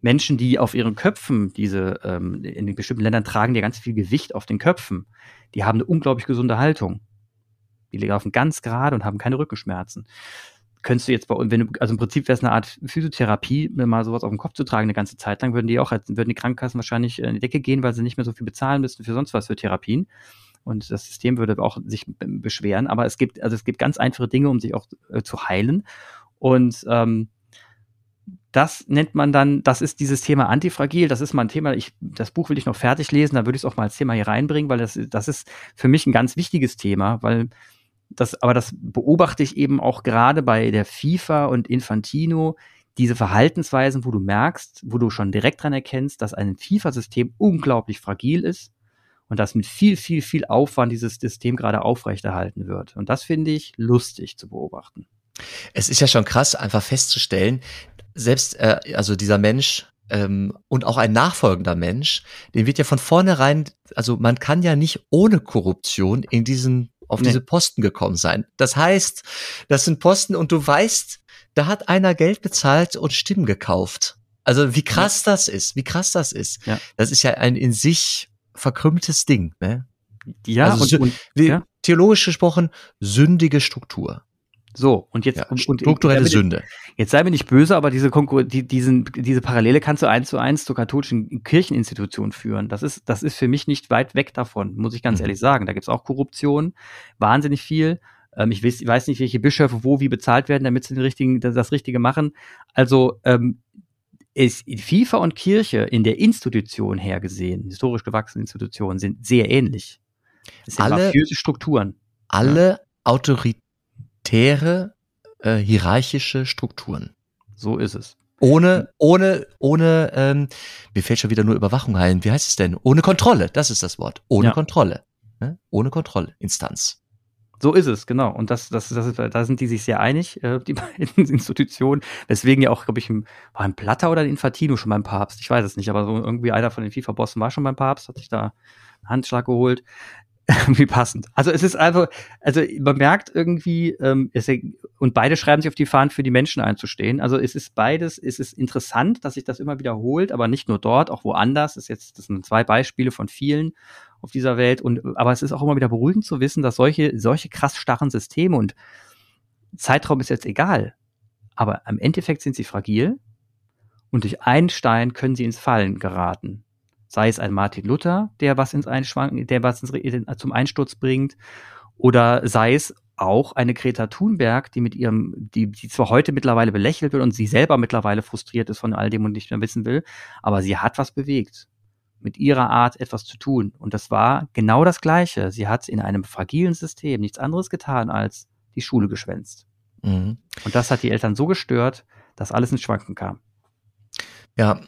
Menschen, die auf ihren Köpfen diese, ähm, in den bestimmten Ländern tragen die ganz viel Gewicht auf den Köpfen, die haben eine unglaublich gesunde Haltung. Die laufen ganz gerade und haben keine Rückenschmerzen könntest du jetzt bei, wenn du, also im Prinzip wäre es eine Art Physiotherapie, mal sowas auf den Kopf zu tragen eine ganze Zeit lang, würden die auch, würden die Krankenkassen wahrscheinlich in die Decke gehen, weil sie nicht mehr so viel bezahlen müssten für sonst was für Therapien. Und das System würde auch sich beschweren. Aber es gibt, also es gibt ganz einfache Dinge, um sich auch äh, zu heilen. Und ähm, das nennt man dann, das ist dieses Thema Antifragil, das ist mal ein Thema, ich, das Buch will ich noch fertig lesen, da würde ich es auch mal als Thema hier reinbringen, weil das, das ist für mich ein ganz wichtiges Thema, weil das, aber das beobachte ich eben auch gerade bei der FIFA und Infantino, diese Verhaltensweisen, wo du merkst, wo du schon direkt dran erkennst, dass ein FIFA-System unglaublich fragil ist und dass mit viel, viel, viel Aufwand dieses System gerade aufrechterhalten wird. Und das finde ich lustig zu beobachten.
Es ist ja schon krass, einfach festzustellen, selbst äh, also dieser Mensch ähm, und auch ein nachfolgender Mensch, den wird ja von vornherein, also man kann ja nicht ohne Korruption in diesen auf nee. diese Posten gekommen sein. Das heißt, das sind Posten und du weißt, da hat einer Geld bezahlt und Stimmen gekauft. Also wie krass ja. das ist, wie krass das ist. Ja. Das ist ja ein in sich verkrümmtes Ding. Ne?
Ja,
also, und, und ja. theologisch gesprochen, sündige Struktur.
So, und jetzt
ja, und, strukturelle und, Sünde.
Jetzt sei mir nicht böse, aber diese Konkur die, diesen, diese Parallele kannst du eins zu eins zur katholischen Kircheninstitution führen. Das ist, das ist für mich nicht weit weg davon, muss ich ganz mhm. ehrlich sagen. Da gibt's auch Korruption, wahnsinnig viel. Ähm, ich, weiß, weiß nicht, welche Bischöfe wo wie bezahlt werden, damit sie den richtigen, das, das Richtige machen. Also ähm, ist FIFA und Kirche in der Institution her gesehen, historisch gewachsene Institutionen, sind sehr ähnlich.
Es sind alle, mafiöse Strukturen. Alle ja. Autorität autoritäre, äh, hierarchische Strukturen.
So ist es.
Ohne, ohne, ohne, ähm, mir fällt schon wieder nur Überwachung ein. Wie heißt es denn? Ohne Kontrolle, das ist das Wort. Ohne ja. Kontrolle. Ne? Ohne Kontrollinstanz.
So ist es, genau. Und das, das, das da sind die sich sehr einig, äh, die [laughs] beiden Institutionen. Deswegen ja auch, glaube ich, ein, war ein Platter oder ein Infantino schon beim Papst. Ich weiß es nicht, aber so irgendwie einer von den FIFA-Bossen war schon beim Papst, hat sich da einen Handschlag geholt. [laughs] wie passend. Also es ist einfach, also man merkt irgendwie, ähm, es, und beide schreiben sich auf die Fahnen, für die Menschen einzustehen. Also es ist beides, es ist interessant, dass sich das immer wiederholt, aber nicht nur dort, auch woanders. Das ist jetzt, das sind zwei Beispiele von vielen auf dieser Welt. Und aber es ist auch immer wieder beruhigend zu wissen, dass solche, solche krass starren Systeme und Zeitraum ist jetzt egal, aber im Endeffekt sind sie fragil und durch einen Stein können sie ins Fallen geraten sei es ein Martin Luther, der was ins Einschwanken, der was ins, zum Einsturz bringt, oder sei es auch eine Greta Thunberg, die mit ihrem, die, die zwar heute mittlerweile belächelt wird und sie selber mittlerweile frustriert ist von all dem und nicht mehr wissen will, aber sie hat was bewegt. Mit ihrer Art etwas zu tun. Und das war genau das Gleiche. Sie hat in einem fragilen System nichts anderes getan, als die Schule geschwänzt. Mhm. Und das hat die Eltern so gestört, dass alles ins Schwanken kam.
Ja,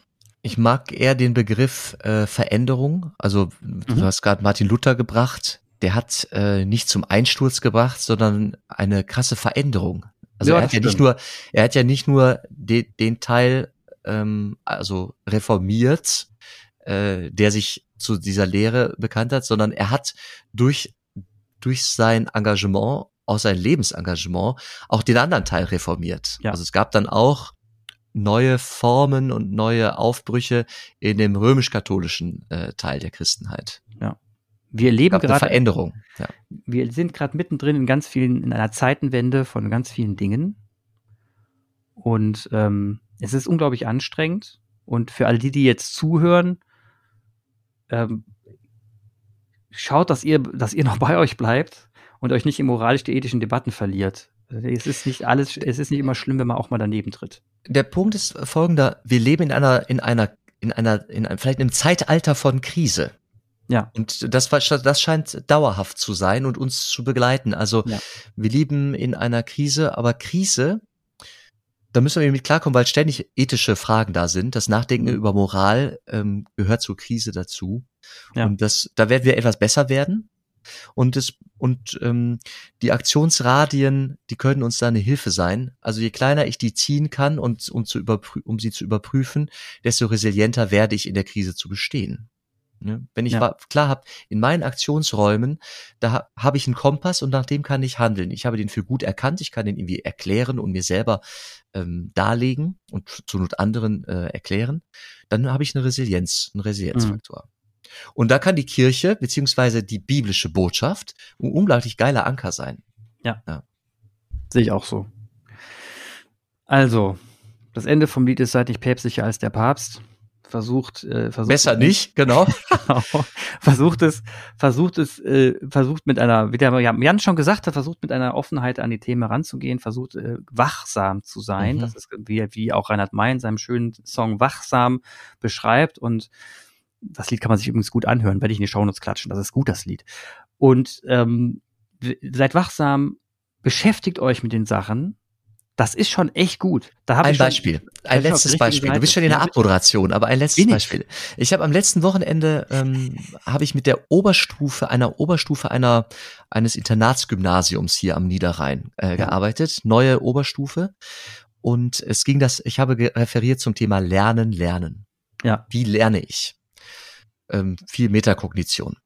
ich mag eher den Begriff äh, Veränderung. Also du mhm. hast gerade Martin Luther gebracht. Der hat äh, nicht zum Einsturz gebracht, sondern eine krasse Veränderung. Also ja, er hat ja nicht nur, er hat ja nicht nur de, den Teil ähm, also reformiert, äh, der sich zu dieser Lehre bekannt hat, sondern er hat durch durch sein Engagement auch sein Lebensengagement auch den anderen Teil reformiert.
Ja.
Also es gab dann auch neue Formen und neue Aufbrüche in dem römisch-katholischen äh, Teil der Christenheit.
Wir leben gerade,
Veränderung. Ja.
wir sind gerade mittendrin in ganz vielen, in einer Zeitenwende von ganz vielen Dingen. Und ähm, es ist unglaublich anstrengend. Und für all die, die jetzt zuhören, ähm, schaut, dass ihr, dass ihr noch [laughs] bei euch bleibt und euch nicht in moralisch-ethischen Debatten verliert. Es ist nicht alles, es ist nicht immer schlimm, wenn man auch mal daneben tritt.
Der Punkt ist folgender: Wir leben in einer, in einer, in einer, in einem, vielleicht einem Zeitalter von Krise.
Ja.
Und das, war- das scheint dauerhaft zu sein und uns zu begleiten. Also
Ja.
wir leben in einer Krise, aber Krise, da müssen wir mit klarkommen, weil ständig ethische Fragen da sind. Das Nachdenken über Moral ähm, gehört zur Krise dazu.
Ja.
Und das, da werden wir etwas besser werden. Und es, und ähm, die Aktionsradien, die können uns da eine Hilfe sein. Also je kleiner ich die ziehen kann und um, zu überprü um sie zu überprüfen, desto resilienter werde ich in der Krise zu bestehen. Ne? Wenn ich
Ja.
klar habe, in meinen Aktionsräumen, da ha- habe ich einen Kompass und nach dem kann ich handeln. Ich habe den für gut erkannt, ich kann den irgendwie erklären und mir selber ähm, darlegen und zu Not anderen äh, erklären. Dann habe ich eine Resilienz, einen Resilienzfaktor. Und da kann die Kirche beziehungsweise die biblische Botschaft ein unglaublich geiler Anker sein.
Sehe ich auch so. Also, das Ende vom Lied ist seid nicht päpstlicher als der Papst. Versucht, äh, versucht
Besser nicht, genau. [laughs]
Genau. versucht es, versucht es, äh, versucht mit einer, wie der Jan schon gesagt hat, versucht mit einer Offenheit an die Themen ranzugehen, versucht äh, wachsam zu sein.
Mhm.
Das ist wie, wie auch Reinhard May in seinem schönen Song Wachsam beschreibt und das Lied kann man sich übrigens gut anhören, werde ich in die Shownotes klatschen. Das ist gut, das Lied. Und ähm, seid wachsam, beschäftigt euch mit den Sachen. Das ist schon echt gut.
Ein
ich schon,
Beispiel, ein letztes Beispiel. Du bist schon in der. Abmoderation, aber ein letztes? Beispiel. Ich habe am letzten Wochenende ähm, habe ich mit der Oberstufe einer Oberstufe einer eines Internatsgymnasiums hier am Niederrhein äh, gearbeitet, neue Oberstufe. Und es ging das, ich habe referiert zum Thema Lernen, Lernen.
Ja.
Wie lerne ich? Ähm, viel Metakognition.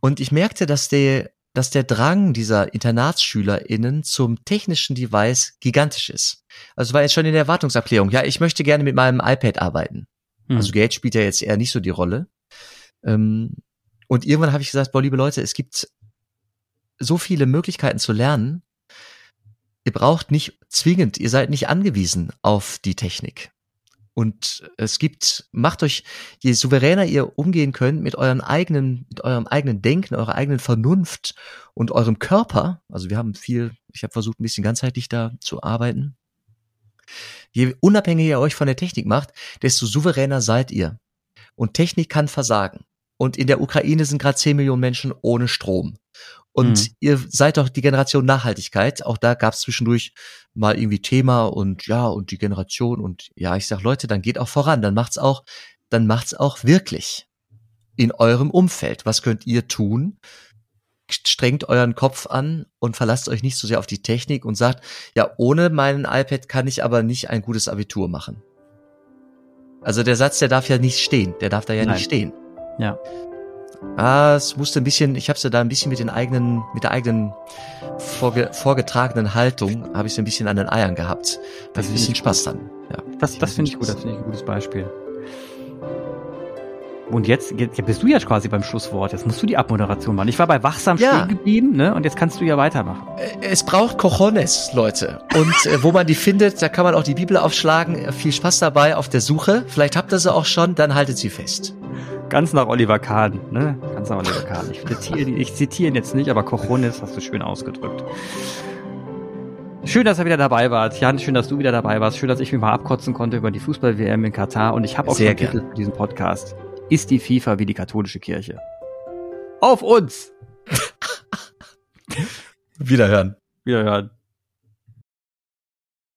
Und ich merkte, dass der, dass der Drang dieser InternatsschülerInnen zum technischen Device gigantisch ist. Also war jetzt schon in der Erwartungserklärung, ja, ich möchte gerne mit meinem iPad arbeiten.
Hm.
Also Geld spielt ja jetzt eher nicht so die Rolle. Ähm, und irgendwann habe ich gesagt, boah, liebe Leute, es gibt so viele Möglichkeiten zu lernen. Ihr braucht nicht zwingend, ihr seid nicht angewiesen auf die Technik. Und es gibt, macht euch, je souveräner ihr umgehen könnt mit euren eigenen, mit eurem eigenen Denken, eurer eigenen Vernunft und eurem Körper. Also wir haben viel, ich habe versucht, ein bisschen ganzheitlich da zu arbeiten. Je unabhängiger ihr euch von der Technik macht, desto souveräner seid ihr. Und Technik kann versagen. Und in der Ukraine sind gerade 10 Millionen Menschen ohne Strom. Und
Mhm.
ihr seid doch die Generation Nachhaltigkeit. Auch da gab es zwischendurch mal irgendwie Thema und ja, und die Generation und ja, ich sag Leute, dann geht auch voran, dann macht's auch, dann macht's auch wirklich in eurem Umfeld. Was könnt ihr tun? Strengt euren Kopf an und verlasst euch nicht so sehr auf die Technik und sagt, ja, ohne meinen iPad kann ich aber nicht ein gutes Abitur machen. Also der Satz, der darf ja nicht stehen, der darf da ja
Nein.
nicht stehen.
Ja.
Ah, es musste ein bisschen, ich habe ja da ein bisschen mit den eigenen, mit der eigenen vorge, vorgetragenen Haltung, habe ich so ein bisschen an den Eiern gehabt. Da
Das
ein bisschen Spaß dann. Ja.
Das, das finde ich gut, das finde ich ein gutes Beispiel. Und jetzt, jetzt bist du ja quasi beim Schlusswort. Jetzt musst du die Abmoderation machen. Ich war bei wachsam
Ja.
stehen geblieben, ne? Und jetzt kannst du ja weitermachen.
Äh, Es braucht Cojones, Leute. Und äh, wo man die findet, da kann man auch die Bibel aufschlagen. Äh, Viel Spaß dabei auf der Suche. Vielleicht habt ihr sie auch schon, dann haltet sie fest.
Ganz nach Oliver Kahn, ne? Ganz nach Oliver Kahn. Ich zitiere, ich zitiere ihn jetzt nicht, aber Cojones hast du schön ausgedrückt. Schön, dass ihr wieder dabei wart. Jan, schön, dass du wieder dabei warst. Schön, dass ich mich mal abkotzen konnte über die Fußball-WM in Katar. Und ich habe auch
Sehr
schon Titel für diesen Podcast. Ist die FIFA wie die katholische Kirche? Auf uns!
Wiederhören.
Wiederhören.